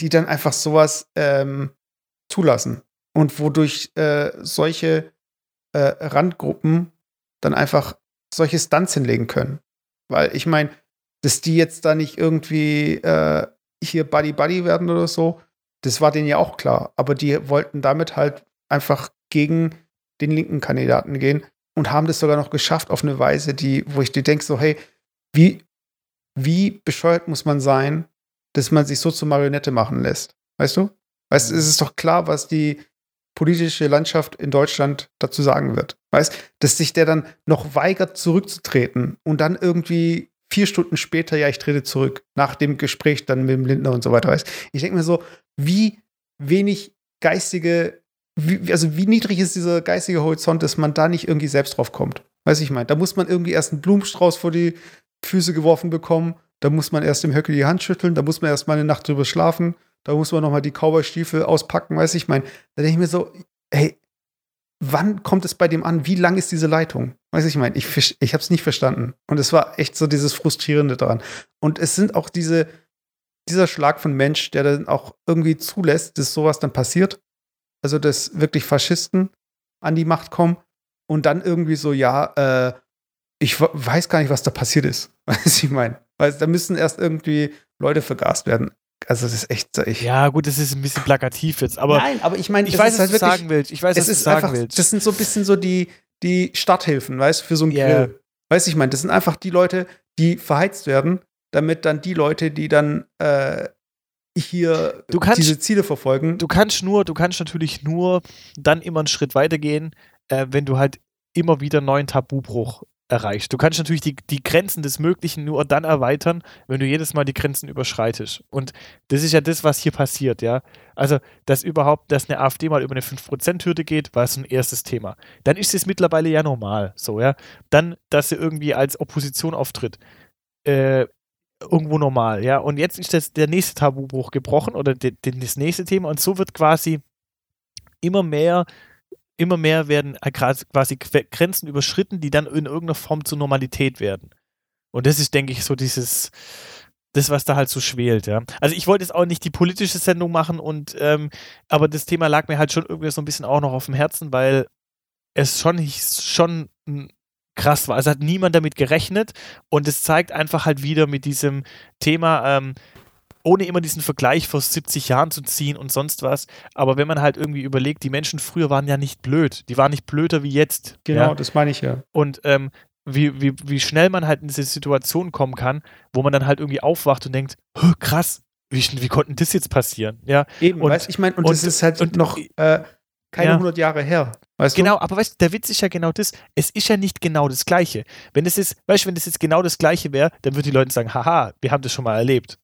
die dann einfach sowas ähm, zulassen. Und wodurch äh, solche äh, Randgruppen dann einfach solche Stunts hinlegen können. Weil ich meine, dass die jetzt da nicht irgendwie äh, hier Buddy Buddy werden oder so, das war denen ja auch klar. Aber die wollten damit halt einfach gegen den linken Kandidaten gehen und haben das sogar noch geschafft auf eine Weise, die, wo ich dir denke, so, hey, wie, wie bescheuert muss man sein, dass man sich so zur Marionette machen lässt? Weißt du? Weißt du, es ist doch klar, was die politische Landschaft in Deutschland dazu sagen wird. Weißt, dass sich der dann noch weigert, zurückzutreten und dann irgendwie vier Stunden später, ja, ich trete zurück, nach dem Gespräch dann mit dem Lindner und so weiter. Weißt? Ich denke mir so, wie wenig geistige, wie, also wie niedrig ist dieser geistige Horizont, dass man da nicht irgendwie selbst drauf kommt. Weiß ich meine, da muss man irgendwie erst einen Blumenstrauß vor die Füße geworfen bekommen, da muss man erst dem Höcke die Hand schütteln, da muss man erst mal eine Nacht drüber schlafen, da muss man noch mal die Cowboy-Stiefel auspacken, weiß ich meine. Da denke ich mir so, hey, wann kommt es bei dem an? Wie lang ist diese Leitung? Weiß ich meine, ich, ich habe es nicht verstanden. Und es war echt so dieses Frustrierende daran. Und es sind auch diese, dieser Schlag von Mensch, der dann auch irgendwie zulässt, dass sowas dann passiert. Also, dass wirklich Faschisten an die Macht kommen und dann irgendwie so, ja, äh, ich we- weiß gar nicht, was da passiert ist. Weiß ich meine. Weil da müssen erst irgendwie Leute vergast werden. Also, das ist echt so. Ich, Ja, gut, das ist ein bisschen plakativ jetzt, aber Nein, aber ich meine, ich weiß, ist was halt du wirklich, sagen willst. Ich weiß, was es du ist sagen einfach, willst. das sind so ein bisschen so die, die Starthilfen, weißt du, für so einen Ja. Grill. Weißt du, ich meine, das sind einfach die Leute, die verheizt werden, damit dann die Leute, die dann äh, hier Du kannst- diese Ziele verfolgen. du kannst nur, du kannst natürlich nur dann immer einen Schritt weitergehen, äh, wenn du halt immer wieder einen neuen Tabubruch erreichst. Du kannst natürlich die, die Grenzen des Möglichen nur dann erweitern, wenn du jedes Mal die Grenzen überschreitest. Und das ist ja das, was hier passiert, ja. Also, dass überhaupt, dass eine AfD mal über eine 5%-Hürde geht, war so ein erstes Thema. Dann ist es mittlerweile ja normal, so, ja. Dann, dass sie irgendwie als Opposition auftritt. Äh, irgendwo normal, ja. Und jetzt ist das der nächste Tabubruch gebrochen oder de, de, das nächste Thema und so wird quasi immer mehr, immer mehr werden äh, quasi Grenzen überschritten, die dann in irgendeiner Form zur Normalität werden. Und das ist, denke ich, so dieses, das, was da halt so schwelt, ja. Also ich wollte jetzt auch nicht die politische Sendung machen und, ähm, aber das Thema lag mir halt schon irgendwie so ein bisschen auch noch auf dem Herzen, weil es schon, schon krass war. Also hat niemand damit gerechnet und es zeigt einfach halt wieder mit diesem Thema, ähm, ohne immer diesen Vergleich vor 70 Jahren zu ziehen und sonst was. Aber wenn man halt irgendwie überlegt, die Menschen früher waren ja nicht blöd. Die waren nicht blöder wie jetzt. Genau, ja? das meine ich ja. Und ähm, wie, wie, wie schnell man halt in diese Situation kommen kann, wo man dann halt irgendwie aufwacht und denkt, krass, wie, wie konnte das jetzt passieren? Ja. Eben, und, weißt ich meine, und, und das ist halt und, noch äh, keine ja. 100 Jahre her. Weißt genau, du? aber weißt du, der Witz ist ja genau das. Es ist ja nicht genau das Gleiche. Wenn es ist, weißt du, wenn das jetzt genau das Gleiche wäre, dann würden die Leute sagen, haha, wir haben das schon mal erlebt.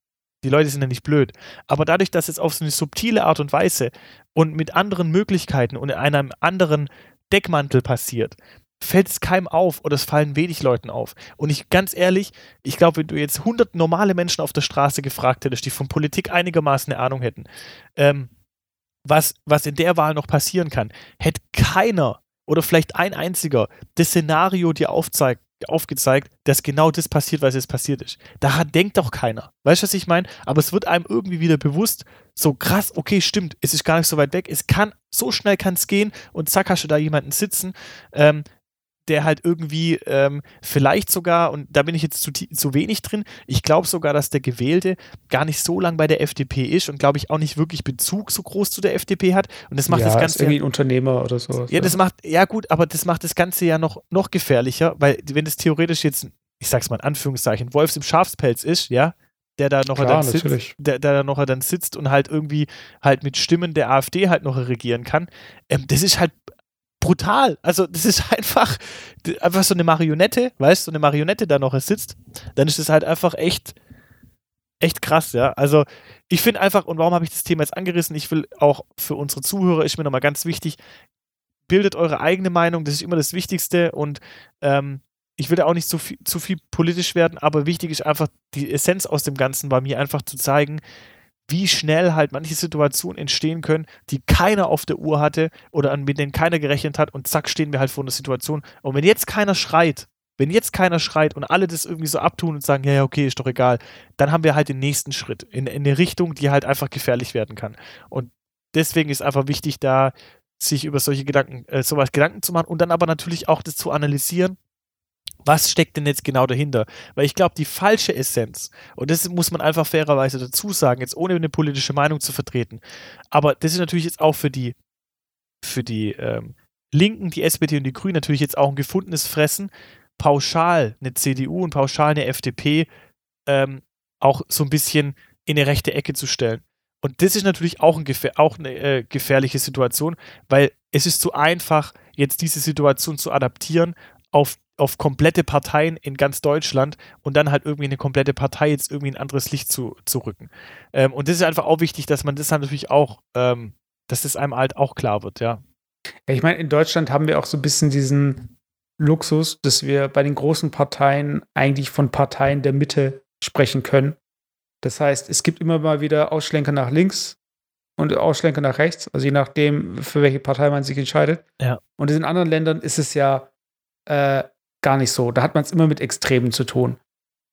Die Leute sind ja nicht blöd. Aber dadurch, dass es auf so eine subtile Art und Weise und mit anderen Möglichkeiten und in einem anderen Deckmantel passiert, fällt es keinem auf oder es fallen wenig Leuten auf. Und ich ganz ehrlich, ich glaube, wenn du jetzt 100 normale Menschen auf der Straße gefragt hättest, die von Politik einigermaßen eine Ahnung hätten, ähm, was, was in der Wahl noch passieren kann, hätte keiner oder vielleicht ein einziger das Szenario dir aufzeigt, aufgezeigt, dass genau das passiert, was jetzt passiert ist. Daran denkt doch keiner. Weißt du, was ich meine? Aber es wird einem irgendwie wieder bewusst, so krass, okay, stimmt, es ist gar nicht so weit weg, es kann, so schnell kann es gehen und zack, hast du da jemanden sitzen, ähm, der halt irgendwie ähm, vielleicht sogar, und da bin ich jetzt zu, zu wenig drin, ich glaube sogar, dass der Gewählte gar nicht so lang bei der FDP ist und glaube ich auch nicht wirklich Bezug so groß zu der FDP hat. Und das macht ja, das Ganze. Ist irgendwie ein Unternehmer oder so. Ja, das macht, ja gut, aber das macht das Ganze ja noch, noch gefährlicher, weil wenn es theoretisch jetzt, ich sag's mal in Anführungszeichen, Wolfs im Schafspelz ist, ja, der da noch Klar, dann sitzt, der, der da noch dann sitzt und halt irgendwie halt mit Stimmen der AfD halt noch regieren kann. Ähm, das ist halt brutal. Also, das ist einfach, einfach so eine Marionette, weißt du, so eine Marionette da noch sitzt, dann ist es halt einfach echt, echt krass, ja. Also, ich finde einfach, und warum habe ich das Thema jetzt angerissen? Ich will auch für unsere Zuhörer, ist mir nochmal ganz wichtig, bildet eure eigene Meinung, das ist immer das Wichtigste und ähm, ich will da auch nicht zu viel, zu viel politisch werden, aber wichtig ist einfach, die Essenz aus dem Ganzen war mir einfach zu zeigen, wie schnell halt manche Situationen entstehen können, die keiner auf der Uhr hatte oder mit denen keiner gerechnet hat und zack stehen wir halt vor einer Situation. Und wenn jetzt keiner schreit, wenn jetzt keiner schreit und alle das irgendwie so abtun und sagen, ja, ja, okay, ist doch egal, dann haben wir halt den nächsten Schritt in, in eine Richtung, die halt einfach gefährlich werden kann. Und deswegen ist einfach wichtig, da sich über solche Gedanken, äh, sowas Gedanken zu machen und dann aber natürlich auch das zu analysieren was steckt denn jetzt genau dahinter? Weil ich glaube, die falsche Essenz, und das muss man einfach fairerweise dazu sagen, jetzt ohne eine politische Meinung zu vertreten, aber das ist natürlich jetzt auch für die, für die ähm, Linken, die SPD und die Grünen natürlich jetzt auch ein gefundenes Fressen, pauschal eine CDU und pauschal eine FDP ähm, auch so ein bisschen in eine rechte Ecke zu stellen. Und das ist natürlich auch, ein auch eine äh, gefährliche Situation, weil es ist zu einfach, jetzt diese Situation zu adaptieren auf auf komplette Parteien in ganz Deutschland und dann halt irgendwie eine komplette Partei jetzt irgendwie ein anderes Licht zu, zu rücken. Ähm, und das ist einfach auch wichtig, dass man das dann natürlich auch, ähm, dass das einem halt auch klar wird, ja. Ich meine, in Deutschland haben wir auch so ein bisschen diesen Luxus, dass wir bei den großen Parteien eigentlich von Parteien der Mitte sprechen können. Das heißt, es gibt immer mal wieder Ausschlenker nach links und Ausschlenker nach rechts, also je nachdem, für welche Partei man sich entscheidet. Ja. Und in anderen Ländern ist es ja äh, gar nicht so. Da hat man es immer mit Extremen zu tun.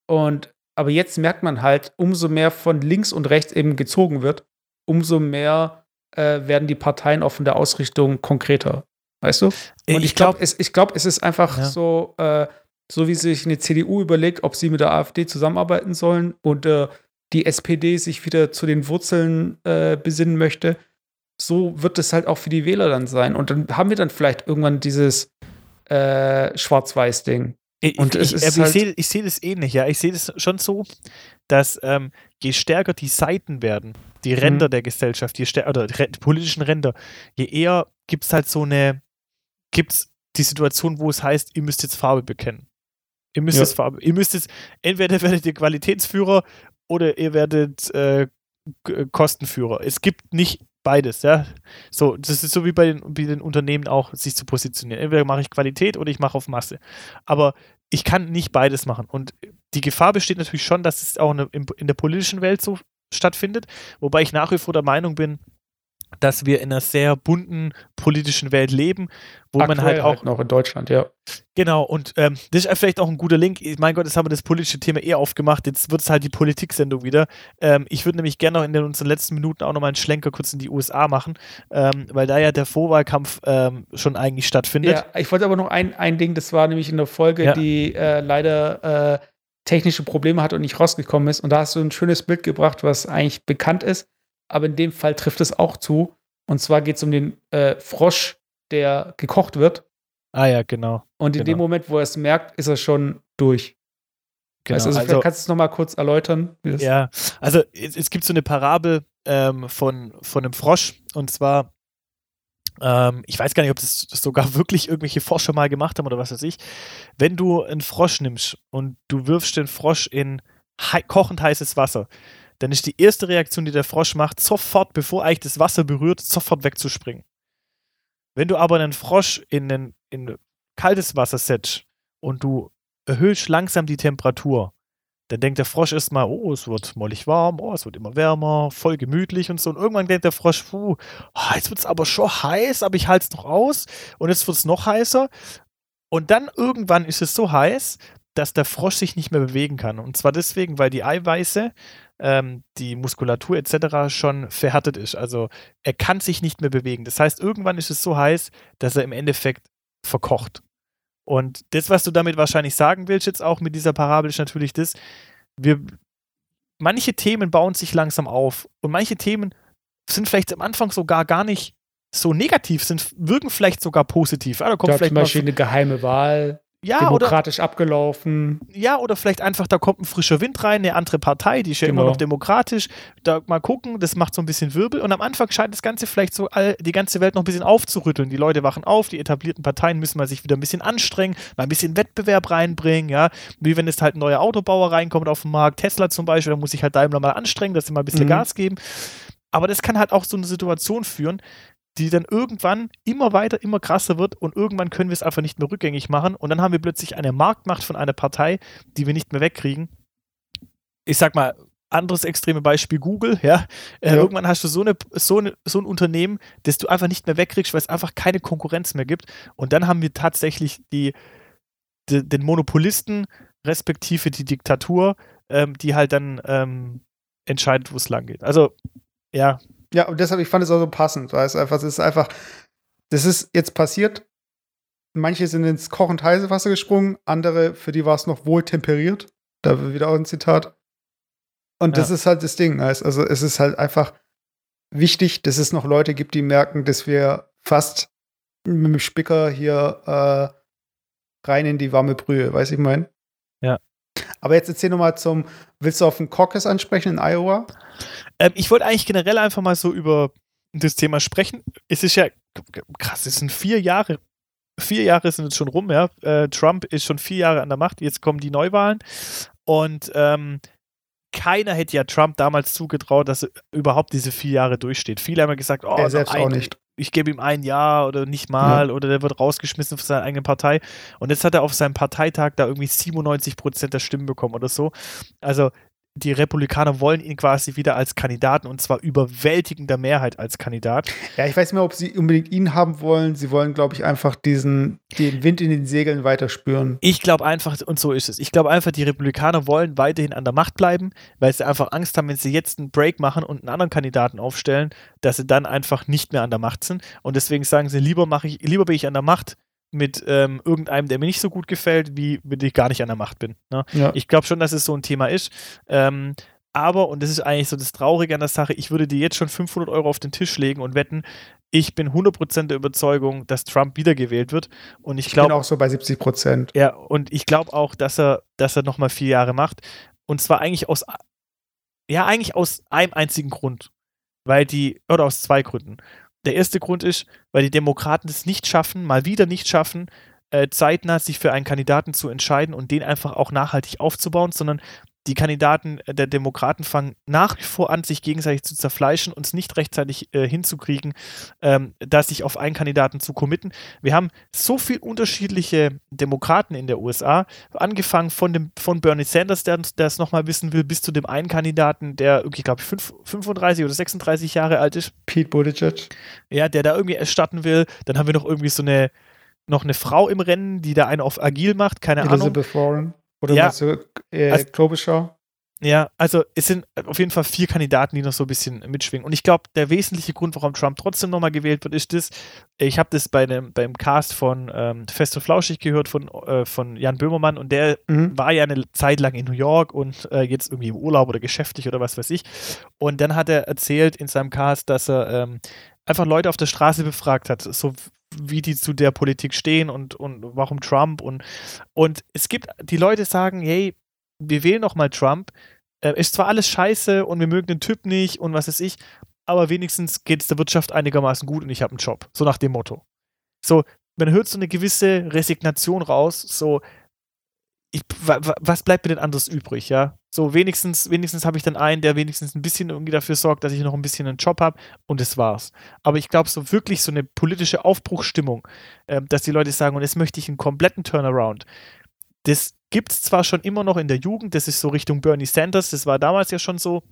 Und aber jetzt merkt man halt, umso mehr von links und rechts eben gezogen wird, umso mehr äh, werden die Parteien auch von der Ausrichtung konkreter. Weißt du? Und ich, ich glaube, es, glaub, es ist einfach ja. so, äh, so wie sich eine CDU überlegt, ob sie mit der AfD zusammenarbeiten sollen und äh, die SPD sich wieder zu den Wurzeln äh, besinnen möchte. So wird es halt auch für die Wähler dann sein. Und dann haben wir dann vielleicht irgendwann dieses, äh, Schwarz-Weiß-Ding. Und ich, ich, halt sehe seh das ähnlich, ja. Ich sehe das schon so, dass ähm, je stärker die Seiten werden, die Ränder mhm. der Gesellschaft, je stärker, oder die politischen Ränder, je eher gibt es halt so eine, gibt es die Situation, wo es heißt, ihr müsst jetzt Farbe bekennen. Ihr müsst ja. jetzt Farbe, ihr müsst jetzt, entweder werdet ihr Qualitätsführer oder ihr werdet äh, Kostenführer. Es gibt nicht beides, ja. So, das ist so wie bei den, wie den Unternehmen auch, sich zu positionieren. Entweder mache ich Qualität oder ich mache auf Masse. Aber ich kann nicht beides machen. Und die Gefahr besteht natürlich schon, dass es auch in, in der politischen Welt so stattfindet, wobei ich nach wie vor der Meinung bin, dass wir in einer sehr bunten politischen Welt leben, wo Aktuell man halt auch. Halt noch in Deutschland, ja. Genau, und ähm, das ist vielleicht auch ein guter Link. Mein Gott, jetzt haben wir das politische Thema eh aufgemacht. Jetzt wird es halt die Politik-Sendung wieder. Ähm, ich würde nämlich gerne noch in den, unseren letzten Minuten auch nochmal einen Schlenker kurz in die USA machen, ähm, weil da ja der Vorwahlkampf ähm, schon eigentlich stattfindet. Ja, ich wollte aber noch ein, ein Ding, das war nämlich in der Folge, ja. die äh, leider. Äh, technische Probleme hat und nicht rausgekommen ist. Und da hast du ein schönes Bild gebracht, was eigentlich bekannt ist, aber in dem Fall trifft es auch zu. Und zwar geht es um den äh, Frosch, der gekocht wird. Ah ja, genau. Und in genau. dem Moment, wo er es merkt, ist er schon durch. Genau. Du, also, also, kannst du es nochmal kurz erläutern? ja, also es, es, gibt so eine Parabel ähm, von, von einem Frosch und zwar ähm, ich weiß gar nicht, ob das sogar wirklich irgendwelche Forscher mal gemacht haben oder was weiß ich. Wenn du einen Frosch nimmst und du wirfst den Frosch in hei kochend heißes Wasser, dann ist die erste Reaktion, die der Frosch macht, sofort, bevor eigentlich das Wasser berührt, sofort wegzuspringen. Wenn du aber einen Frosch in, ein, in kaltes Wasser setzt und du erhöhst langsam die Temperatur, dann denkt der Frosch erstmal, oh, es wird mollig warm, oh, es wird immer wärmer, voll gemütlich und so. Und irgendwann denkt der Frosch, puh, oh, jetzt wird es aber schon heiß, aber ich halte es noch aus. Und jetzt wird es noch heißer. Und dann irgendwann ist es so heiß, dass der Frosch sich nicht mehr bewegen kann. Und zwar deswegen, weil die Eiweiße, ähm, die Muskulatur etc. schon verhärtet ist. Also er kann sich nicht mehr bewegen. Das heißt, irgendwann ist es so heiß, dass er im Endeffekt verkocht. Und das, was du damit wahrscheinlich sagen willst, jetzt auch mit dieser Parabel, ist natürlich das, wir, manche Themen bauen sich langsam auf und manche Themen sind vielleicht am Anfang sogar gar nicht so negativ, sind, wirken vielleicht sogar positiv. Ja, da kommt ja, vielleicht zum Beispiel eine geheime Wahl ja, demokratisch oder, abgelaufen. Ja, oder vielleicht einfach, da kommt ein frischer Wind rein, eine andere Partei, die ist ja Genau. immer noch demokratisch. Da mal gucken, das macht so ein bisschen Wirbel. Und am Anfang scheint das Ganze vielleicht so all, die ganze Welt noch ein bisschen aufzurütteln. Die Leute wachen auf, die etablierten Parteien müssen mal sich wieder ein bisschen anstrengen, mal ein bisschen Wettbewerb reinbringen, ja. Wie wenn jetzt halt ein neuer Autobauer reinkommt auf den Markt, Tesla zum Beispiel, da muss sich halt Daimler mal anstrengen, dass sie mal ein bisschen Mhm. Gas geben. Aber das kann halt auch so eine Situation führen, die dann irgendwann immer weiter, immer krasser wird und irgendwann können wir es einfach nicht mehr rückgängig machen und dann haben wir plötzlich eine Marktmacht von einer Partei, die wir nicht mehr wegkriegen. Ich sag mal, anderes extreme Beispiel Google, ja. Äh, Ja. Irgendwann hast du so, eine, so, eine, so ein Unternehmen, das du einfach nicht mehr wegkriegst, weil es einfach keine Konkurrenz mehr gibt. Und dann haben wir tatsächlich die, die, den Monopolisten, respektive die Diktatur, ähm, die halt dann ähm, entscheidet, wo es lang geht. Also, ja, Ja, und deshalb, ich fand es auch so passend, weil es einfach, es ist einfach, das ist jetzt passiert. Manche sind ins kochend heiße Wasser gesprungen, andere, für die war es noch wohl temperiert. Da wieder auch ein Zitat. Und das Ja. ist halt das Ding. Also, es ist halt einfach wichtig, dass es noch Leute gibt, die merken, dass wir fast mit dem Spicker hier äh, rein in die warme Brühe, weiß ich mein. Ja. Aber jetzt erzähl noch mal zum, willst du auf den Caucus ansprechen in Iowa? Ähm, ich wollte eigentlich generell einfach mal so über das Thema sprechen. Es ist ja krass, es sind vier Jahre. Vier Jahre sind jetzt schon rum, ja. Äh, Trump ist schon vier Jahre an der Macht, jetzt kommen die Neuwahlen. Und ähm, keiner hätte ja Trump damals zugetraut, dass er überhaupt diese vier Jahre durchsteht. Viele haben ja gesagt, oh, er selbst ein, auch nicht. ich gebe ihm ein Jahr oder nicht mal oder der wird rausgeschmissen von seiner eigenen Partei. Und jetzt hat er auf seinem Parteitag da irgendwie 97 Prozent der Stimmen bekommen oder so. Also die Republikaner wollen ihn quasi wieder als Kandidaten und zwar überwältigender Mehrheit als Kandidat. Ja, ich weiß nicht mehr, ob sie unbedingt ihn haben wollen. Sie wollen, glaube ich, einfach diesen, den Wind in den Segeln weiter spüren. Ich glaube einfach, und so ist es, ich glaube einfach, die Republikaner wollen weiterhin an der Macht bleiben, weil sie einfach Angst haben, wenn sie jetzt einen Break machen und einen anderen Kandidaten aufstellen, dass sie dann einfach nicht mehr an der Macht sind. Und deswegen sagen sie, lieber mache ich, lieber bin ich an der Macht mit ähm, irgendeinem, der mir nicht so gut gefällt, wie wenn ich gar nicht an der Macht bin. Ne? Ja. Ich glaube schon, dass es so ein Thema ist. Ähm, aber, und das ist eigentlich so das Traurige an der Sache, ich würde dir jetzt schon 500 Euro auf den Tisch legen und wetten, ich bin 100% der Überzeugung, dass Trump wiedergewählt wird. Und ich Ich bin glaube auch so bei 70 Prozent. ja, und ich glaube auch, dass er, dass er nochmal vier Jahre macht. Und zwar eigentlich aus, ja, eigentlich aus einem einzigen Grund. Weil die, oder aus zwei Gründen. Der erste Grund ist, weil die Demokraten es nicht schaffen, mal wieder nicht schaffen, äh, zeitnah sich für einen Kandidaten zu entscheiden und den einfach auch nachhaltig aufzubauen, sondern die Kandidaten der Demokraten fangen nach wie vor an, sich gegenseitig zu zerfleischen und es nicht rechtzeitig äh, hinzukriegen, ähm, da sich auf einen Kandidaten zu committen. Wir haben so viel unterschiedliche Demokraten in der USA, angefangen von, dem, von Bernie Sanders, der der es nochmal wissen will, bis zu dem einen Kandidaten, der irgendwie, glaube ich, fünf- 35 oder 36 Jahre alt ist, Pete Buttigieg. ja, der da irgendwie starten will. Dann haben wir noch irgendwie so eine, noch eine Frau im Rennen, die da einen auf agil macht, keine Ahnung. Elizabeth Warren. Oder Ja. meinst du äh, Also- Klobuchar? Ja, also es sind auf jeden Fall vier Kandidaten, die noch so ein bisschen mitschwingen. Und ich glaube, der wesentliche Grund, warum Trump trotzdem nochmal gewählt wird, ist das, ich habe das bei dem, beim Cast von ähm, Fest und Flauschig gehört von, äh, von Jan Böhmermann und der mhm. war ja eine Zeit lang in New York und äh, jetzt irgendwie im Urlaub oder geschäftlich oder was weiß ich. Und dann hat er erzählt in seinem Cast, dass er ähm, einfach Leute auf der Straße befragt hat, so wie die zu der Politik stehen und, und warum Trump und, und es gibt, die Leute sagen, hey, wir wählen noch mal Trump, äh, ist zwar alles scheiße und wir mögen den Typ nicht und was weiß ich, aber wenigstens geht es der Wirtschaft einigermaßen gut und ich habe einen Job. So nach dem Motto. So, man hört so eine gewisse Resignation raus, so, ich, was bleibt mir denn anderes übrig, ja? So, wenigstens, wenigstens habe ich dann einen, der wenigstens ein bisschen irgendwie dafür sorgt, dass ich noch ein bisschen einen Job habe und das war's. Aber ich glaube, so wirklich so eine politische Aufbruchsstimmung, äh, dass die Leute sagen, und jetzt möchte ich einen kompletten Turnaround, das gibt es zwar schon immer noch in der Jugend, das ist so Richtung Bernie Sanders, das war damals ja schon so,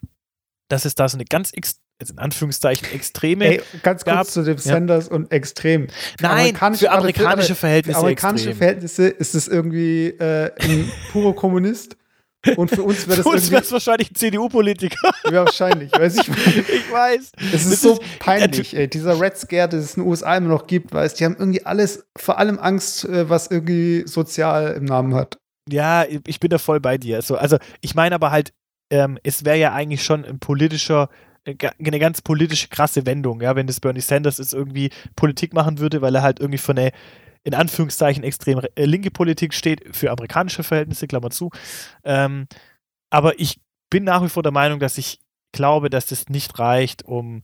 dass es da so eine ganz in Anführungszeichen extreme Ey, ganz kurz gab. zu dem Sanders ja. und extrem. Für Nein, amerikanische, für amerikanische Verhältnisse. Für amerikanische extrem. Verhältnisse ist es irgendwie äh, ein purer Kommunist. Und für uns wäre das für uns irgendwie. wahrscheinlich ein CDU-Politiker. Ja, wahrscheinlich. Weiß ich, ich weiß. Es ist das so ist, peinlich, ey. Dieser Red Scare, den es in den USA immer noch gibt, weißt die haben irgendwie alles, vor allem Angst, äh, was irgendwie sozial im Namen hat. Ja, ich bin da voll bei dir. Also, also ich meine aber halt, ähm, es wäre ja eigentlich schon ein politischer, äh, eine ganz politische krasse Wendung, ja, wenn das Bernie Sanders jetzt irgendwie Politik machen würde, weil er halt irgendwie von eine in Anführungszeichen extrem äh, linke Politik steht, für amerikanische Verhältnisse, Klammer zu. Ähm, aber ich bin nach wie vor der Meinung, dass ich glaube, dass das nicht reicht, um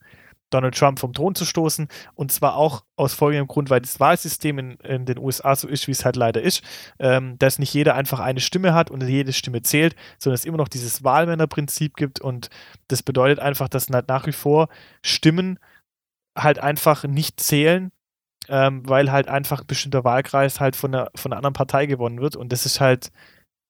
Donald Trump vom Thron zu stoßen. Und zwar auch aus folgendem Grund, weil das Wahlsystem in, in den USA so ist, wie es halt leider ist, ähm, dass nicht jeder einfach eine Stimme hat und jede Stimme zählt, sondern es immer noch dieses Wahlmännerprinzip gibt. Und das bedeutet einfach, dass halt nach wie vor Stimmen halt einfach nicht zählen, ähm, weil halt einfach ein bestimmter Wahlkreis halt von einer, von einer anderen Partei gewonnen wird. Und das ist halt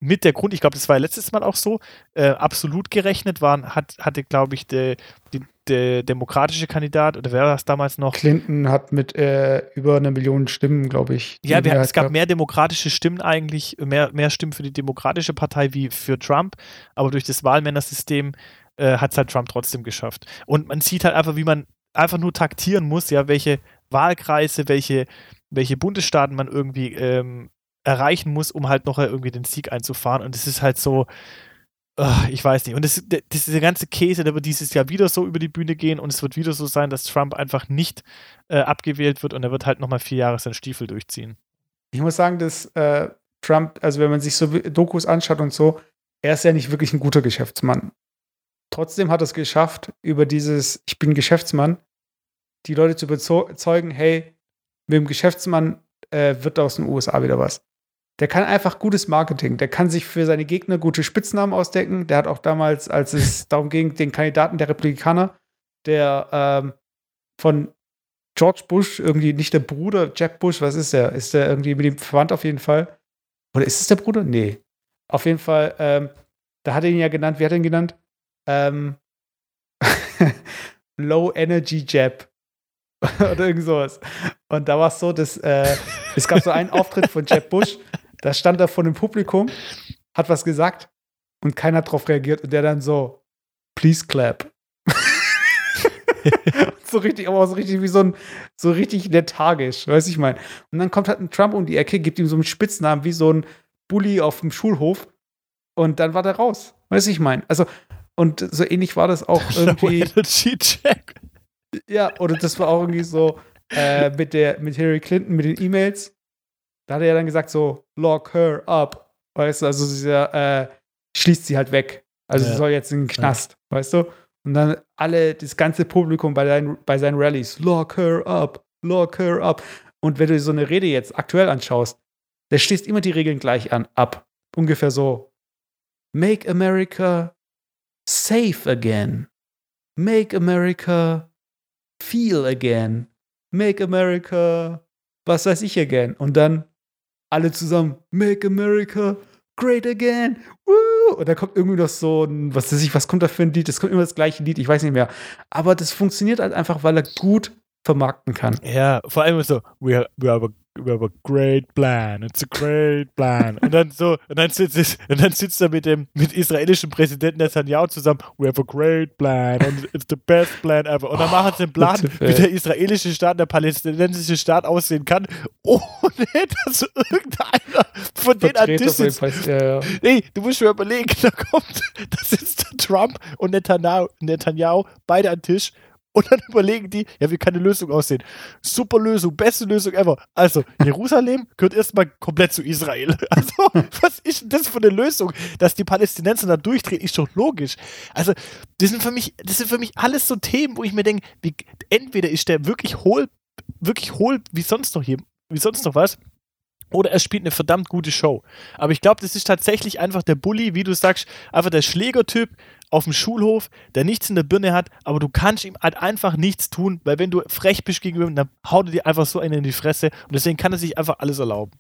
mit der Grund, ich glaube, das war ja letztes Mal auch so, äh, absolut gerechnet waren, hat, hatte, glaube ich, der, die, der demokratische Kandidat, oder wer war das damals noch? Clinton hat mit äh, über eine Million Stimmen, glaube ich. Ja, wir, es gab mehr demokratische Stimmen eigentlich, mehr, mehr Stimmen für die demokratische Partei wie für Trump, aber durch das Wahlmännersystem äh, hat es halt Trump trotzdem geschafft. Und man sieht halt einfach, wie man einfach nur taktieren muss, ja, welche Wahlkreise, welche, welche Bundesstaaten man irgendwie ähm, erreichen muss, um halt noch irgendwie den Sieg einzufahren. Und es ist halt so, ich weiß nicht. Und das, das, dieser ganze Käse, der wird dieses Jahr wieder so über die Bühne gehen und es wird wieder so sein, dass Trump einfach nicht äh, abgewählt wird und er wird halt nochmal vier Jahre seinen Stiefel durchziehen. Ich muss sagen, dass äh, Trump, also wenn man sich so Dokus anschaut und so, er ist ja nicht wirklich ein guter Geschäftsmann. Trotzdem hat er es geschafft, über dieses Ich bin Geschäftsmann, die Leute zu überzeugen, hey, mit dem Geschäftsmann äh, wird aus den USA wieder was. Der kann einfach gutes Marketing. Der kann sich für seine Gegner gute Spitznamen ausdecken. Der hat auch damals, als es darum ging, den Kandidaten der Republikaner, der ähm, von George Bush, irgendwie nicht der Bruder, Jeb Bush, was ist der? Ist der irgendwie mit ihm verwandt auf jeden Fall? Oder ist es der Bruder? Nee. Auf jeden Fall, ähm, da hat er ihn ja genannt, wie hat er ihn genannt? Ähm, Low Energy Jab. Oder irgend sowas. Und da war es so, dass äh, es gab so einen Auftritt von Jeb Bush, da stand er vor dem Publikum, hat was gesagt und keiner hat darauf reagiert und der dann so, please clap. so richtig, aber auch so richtig wie so ein, so richtig lethargisch, weiß ich mein. Und dann kommt halt ein Trump um die Ecke, gibt ihm so einen Spitznamen wie so ein Bully auf dem Schulhof und dann war der raus, weiß ich mein. Also, und so ähnlich war das auch irgendwie. ja, oder das war auch irgendwie so äh, mit der, mit Hillary Clinton, mit den E-Mails da hat er ja dann gesagt, so, lock her up. Weißt du, also sie äh, schließt sie halt weg. Also ja. sie soll jetzt in den Knast, ja. weißt du? Und dann alle, das ganze Publikum bei, dein, bei seinen Rallyes, lock her up, lock her up. Und wenn du so eine Rede jetzt aktuell anschaust, der schließt immer die Regeln gleich an, ab. Ungefähr so. Make America safe again. Make America feel again. Make America was weiß ich again. Und dann alle zusammen, Make America Great Again. Woo! Und da kommt irgendwie noch so ein, was weiß ich, was kommt da für ein Lied? Das kommt immer das gleiche Lied, ich weiß nicht mehr. Aber das funktioniert halt einfach, weil er gut vermarkten kann. Ja, vor allem so, we have, we have, a, we have a great plan, it's a great plan. Und dann so, und dann sitzt, und dann sitzt er mit dem mit israelischen Präsidenten Netanyahu zusammen, we have a great plan and it's the best plan ever. Und dann oh, machen sie einen Plan, wie der israelische Staat, der palästinensische Staat aussehen kann, ohne dass irgendeiner von denen an Tisch sitzt. Ja, ja. Nee, du musst mir überlegen, da kommt, da sitzt Trump und Netanyahu, Netanyahu beide an Tisch und dann überlegen die, ja, wie kann eine Lösung aussehen? Super Lösung, beste Lösung ever. Also, Jerusalem gehört erstmal komplett zu Israel. Also, was ist denn das für eine Lösung? Dass die Palästinenser da durchdrehen, ist doch logisch. Also, das sind für mich, das sind für mich alles so Themen, wo ich mir denke, wie, entweder ist der wirklich hohl, wirklich hohl wie sonst noch hier, wie sonst noch was, oder er spielt eine verdammt gute Show. Aber ich glaube, das ist tatsächlich einfach der Bully, wie du sagst, einfach der Schlägertyp auf dem Schulhof, der nichts in der Birne hat, aber du kannst ihm halt einfach nichts tun, weil wenn du frech bist gegenüber ihm, dann haut er dir einfach so einen in die Fresse und deswegen kann er sich einfach alles erlauben.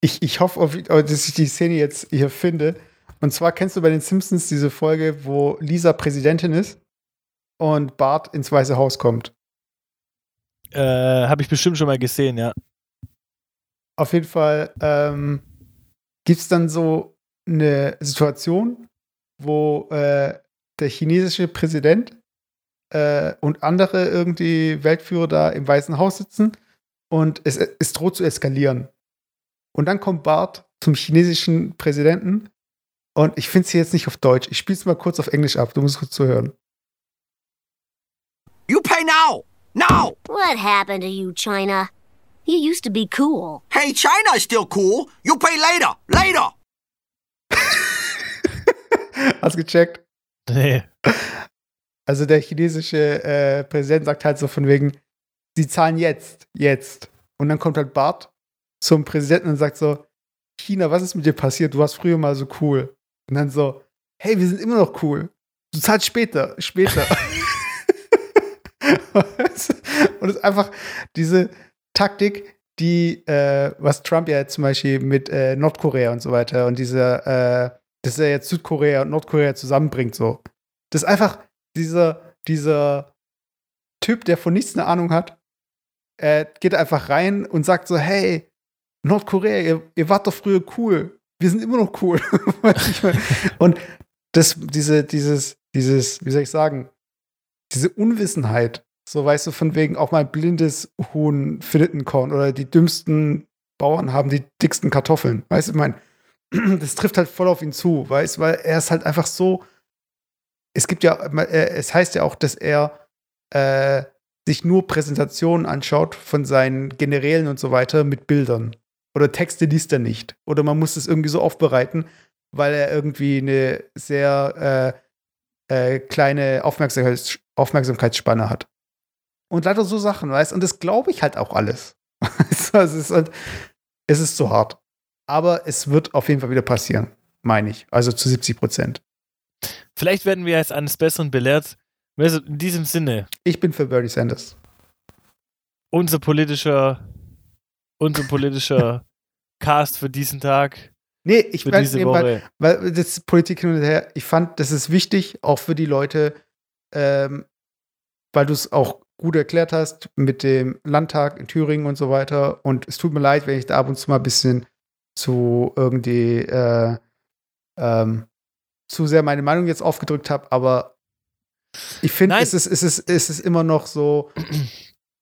Ich, ich hoffe, dass ich die Szene jetzt hier finde. Und zwar kennst du bei den Simpsons diese Folge, wo Lisa Präsidentin ist und Bart ins Weiße Haus kommt. Äh, habe ich bestimmt schon mal gesehen, ja. Auf jeden Fall ähm, gibt es dann so eine Situation, wo äh, der chinesische Präsident äh, und andere irgendwie Weltführer da im Weißen Haus sitzen und es, es droht zu eskalieren. Und dann kommt Bart zum chinesischen Präsidenten und ich finde es jetzt nicht auf Deutsch. Ich spiele es mal kurz auf Englisch ab. Du musst kurz zuhören. You pay now! Now! What happened to you, China? You used to be cool. Hey, China's still cool. You pay later. Later. Hast gecheckt? Nee. Also der chinesische äh, Präsident sagt halt so von wegen, sie zahlen jetzt, jetzt. Und dann kommt halt Bart zum Präsidenten und sagt so, China, was ist mit dir passiert? Du warst früher mal so cool. Und dann so, hey, wir sind immer noch cool. Du zahlst später, später. und es ist einfach diese, Taktik, die, äh, was Trump ja zum Beispiel mit äh, Nordkorea und so weiter und diese, äh, dass er jetzt Südkorea und Nordkorea zusammenbringt, so. Das ist einfach dieser, dieser Typ, der von nichts eine Ahnung hat, äh, geht einfach rein und sagt so, hey, Nordkorea, ihr, ihr wart doch früher cool. Wir sind immer noch cool. und das, diese, dieses, dieses, wie soll ich sagen, diese Unwissenheit so weißt du, von wegen auch mal blindes Huhn findet ein Korn oder die dümmsten Bauern haben die dicksten Kartoffeln. Weißt du, ich meine, das trifft halt voll auf ihn zu, weißt weil er ist halt einfach so. Es gibt ja, es heißt ja auch, dass er äh, sich nur Präsentationen anschaut von seinen Generälen und so weiter mit Bildern. Oder Texte liest er nicht. Oder man muss es irgendwie so aufbereiten, weil er irgendwie eine sehr äh, äh, kleine Aufmerksamkeits Aufmerksamkeitsspanne hat. Und leider so Sachen, weißt Und das glaube ich halt auch alles. es, ist halt, es ist zu hart. Aber es wird auf jeden Fall wieder passieren, meine ich. Also zu 70 Prozent. Vielleicht werden wir jetzt eines Besseren belehrt. In diesem Sinne. Ich bin für Bernie Sanders. Unser politischer, unser politischer Cast für diesen Tag. Nee, ich für diese Woche. Weil, weil das Politik hin und her, ich fand, das ist wichtig, auch für die Leute, ähm, weil du es auch gut erklärt hast mit dem Landtag in Thüringen und so weiter. Und es tut mir leid, wenn ich da ab und zu mal ein bisschen zu irgendwie äh, ähm, zu sehr meine Meinung jetzt aufgedrückt habe, aber ich finde, es ist, es, ist, es ist immer noch so,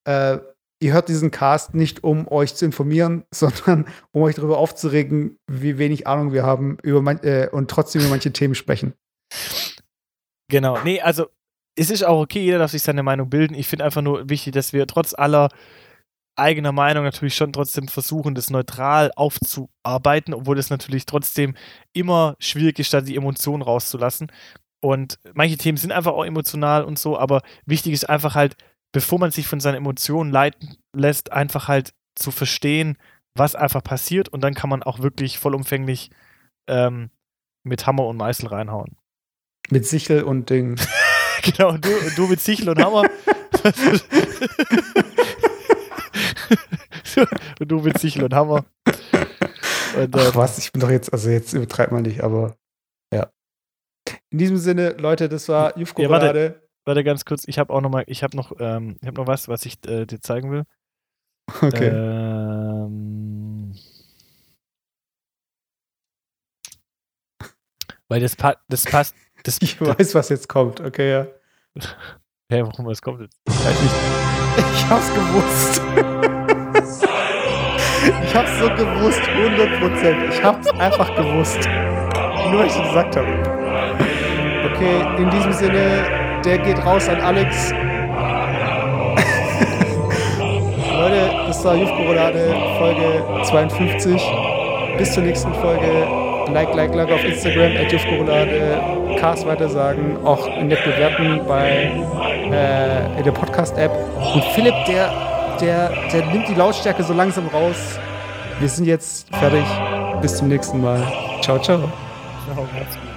äh, ihr hört diesen Cast nicht, um euch zu informieren, sondern um euch darüber aufzuregen, wie wenig Ahnung wir haben über man, äh, und trotzdem über manche Themen sprechen. Genau, nee, also es ist auch okay, jeder darf sich seine Meinung bilden. Ich finde einfach nur wichtig, dass wir trotz aller eigener Meinung natürlich schon trotzdem versuchen, das neutral aufzuarbeiten, obwohl es natürlich trotzdem immer schwierig ist, da die Emotionen rauszulassen. Und manche Themen sind einfach auch emotional und so, aber wichtig ist einfach halt, bevor man sich von seinen Emotionen leiten lässt, einfach halt zu verstehen, was einfach passiert und dann kann man auch wirklich vollumfänglich ähm, mit Hammer und Meißel reinhauen. Mit Sichel und Ding. genau, du, du mit Sichel und Hammer. und du mit Sichel und Hammer. Und, Ach, was, ich bin doch jetzt, also jetzt übertreibt man nicht, aber ja. In diesem Sinne, Leute, das war Jufko ja, warte, warte ganz kurz, ich habe auch noch mal, ich habe noch, ähm, ich habe noch was, was ich äh, dir zeigen will. Okay. Ähm, weil das, pa das passt. Das, ich weiß, was jetzt kommt. Okay, ja. Hä, warum was kommt jetzt? Ich hab's gewusst. Ich hab's so gewusst, 100%. Ich hab's einfach gewusst. Nur weil ich es gesagt habe. Okay, in diesem Sinne, der geht raus an Alex. Leute, das war Jufko-Roulade, Folge 52. Bis zur nächsten Folge. Like, like, like auf Instagram, at Jufko-Roulade. Cast weitersagen, auch nett bewerten bei äh, in der Podcast-App. Und Philipp, der, der, der nimmt die Lautstärke so langsam raus. Wir sind jetzt fertig. Bis zum nächsten Mal. Ciao, ciao. Ja, macht's.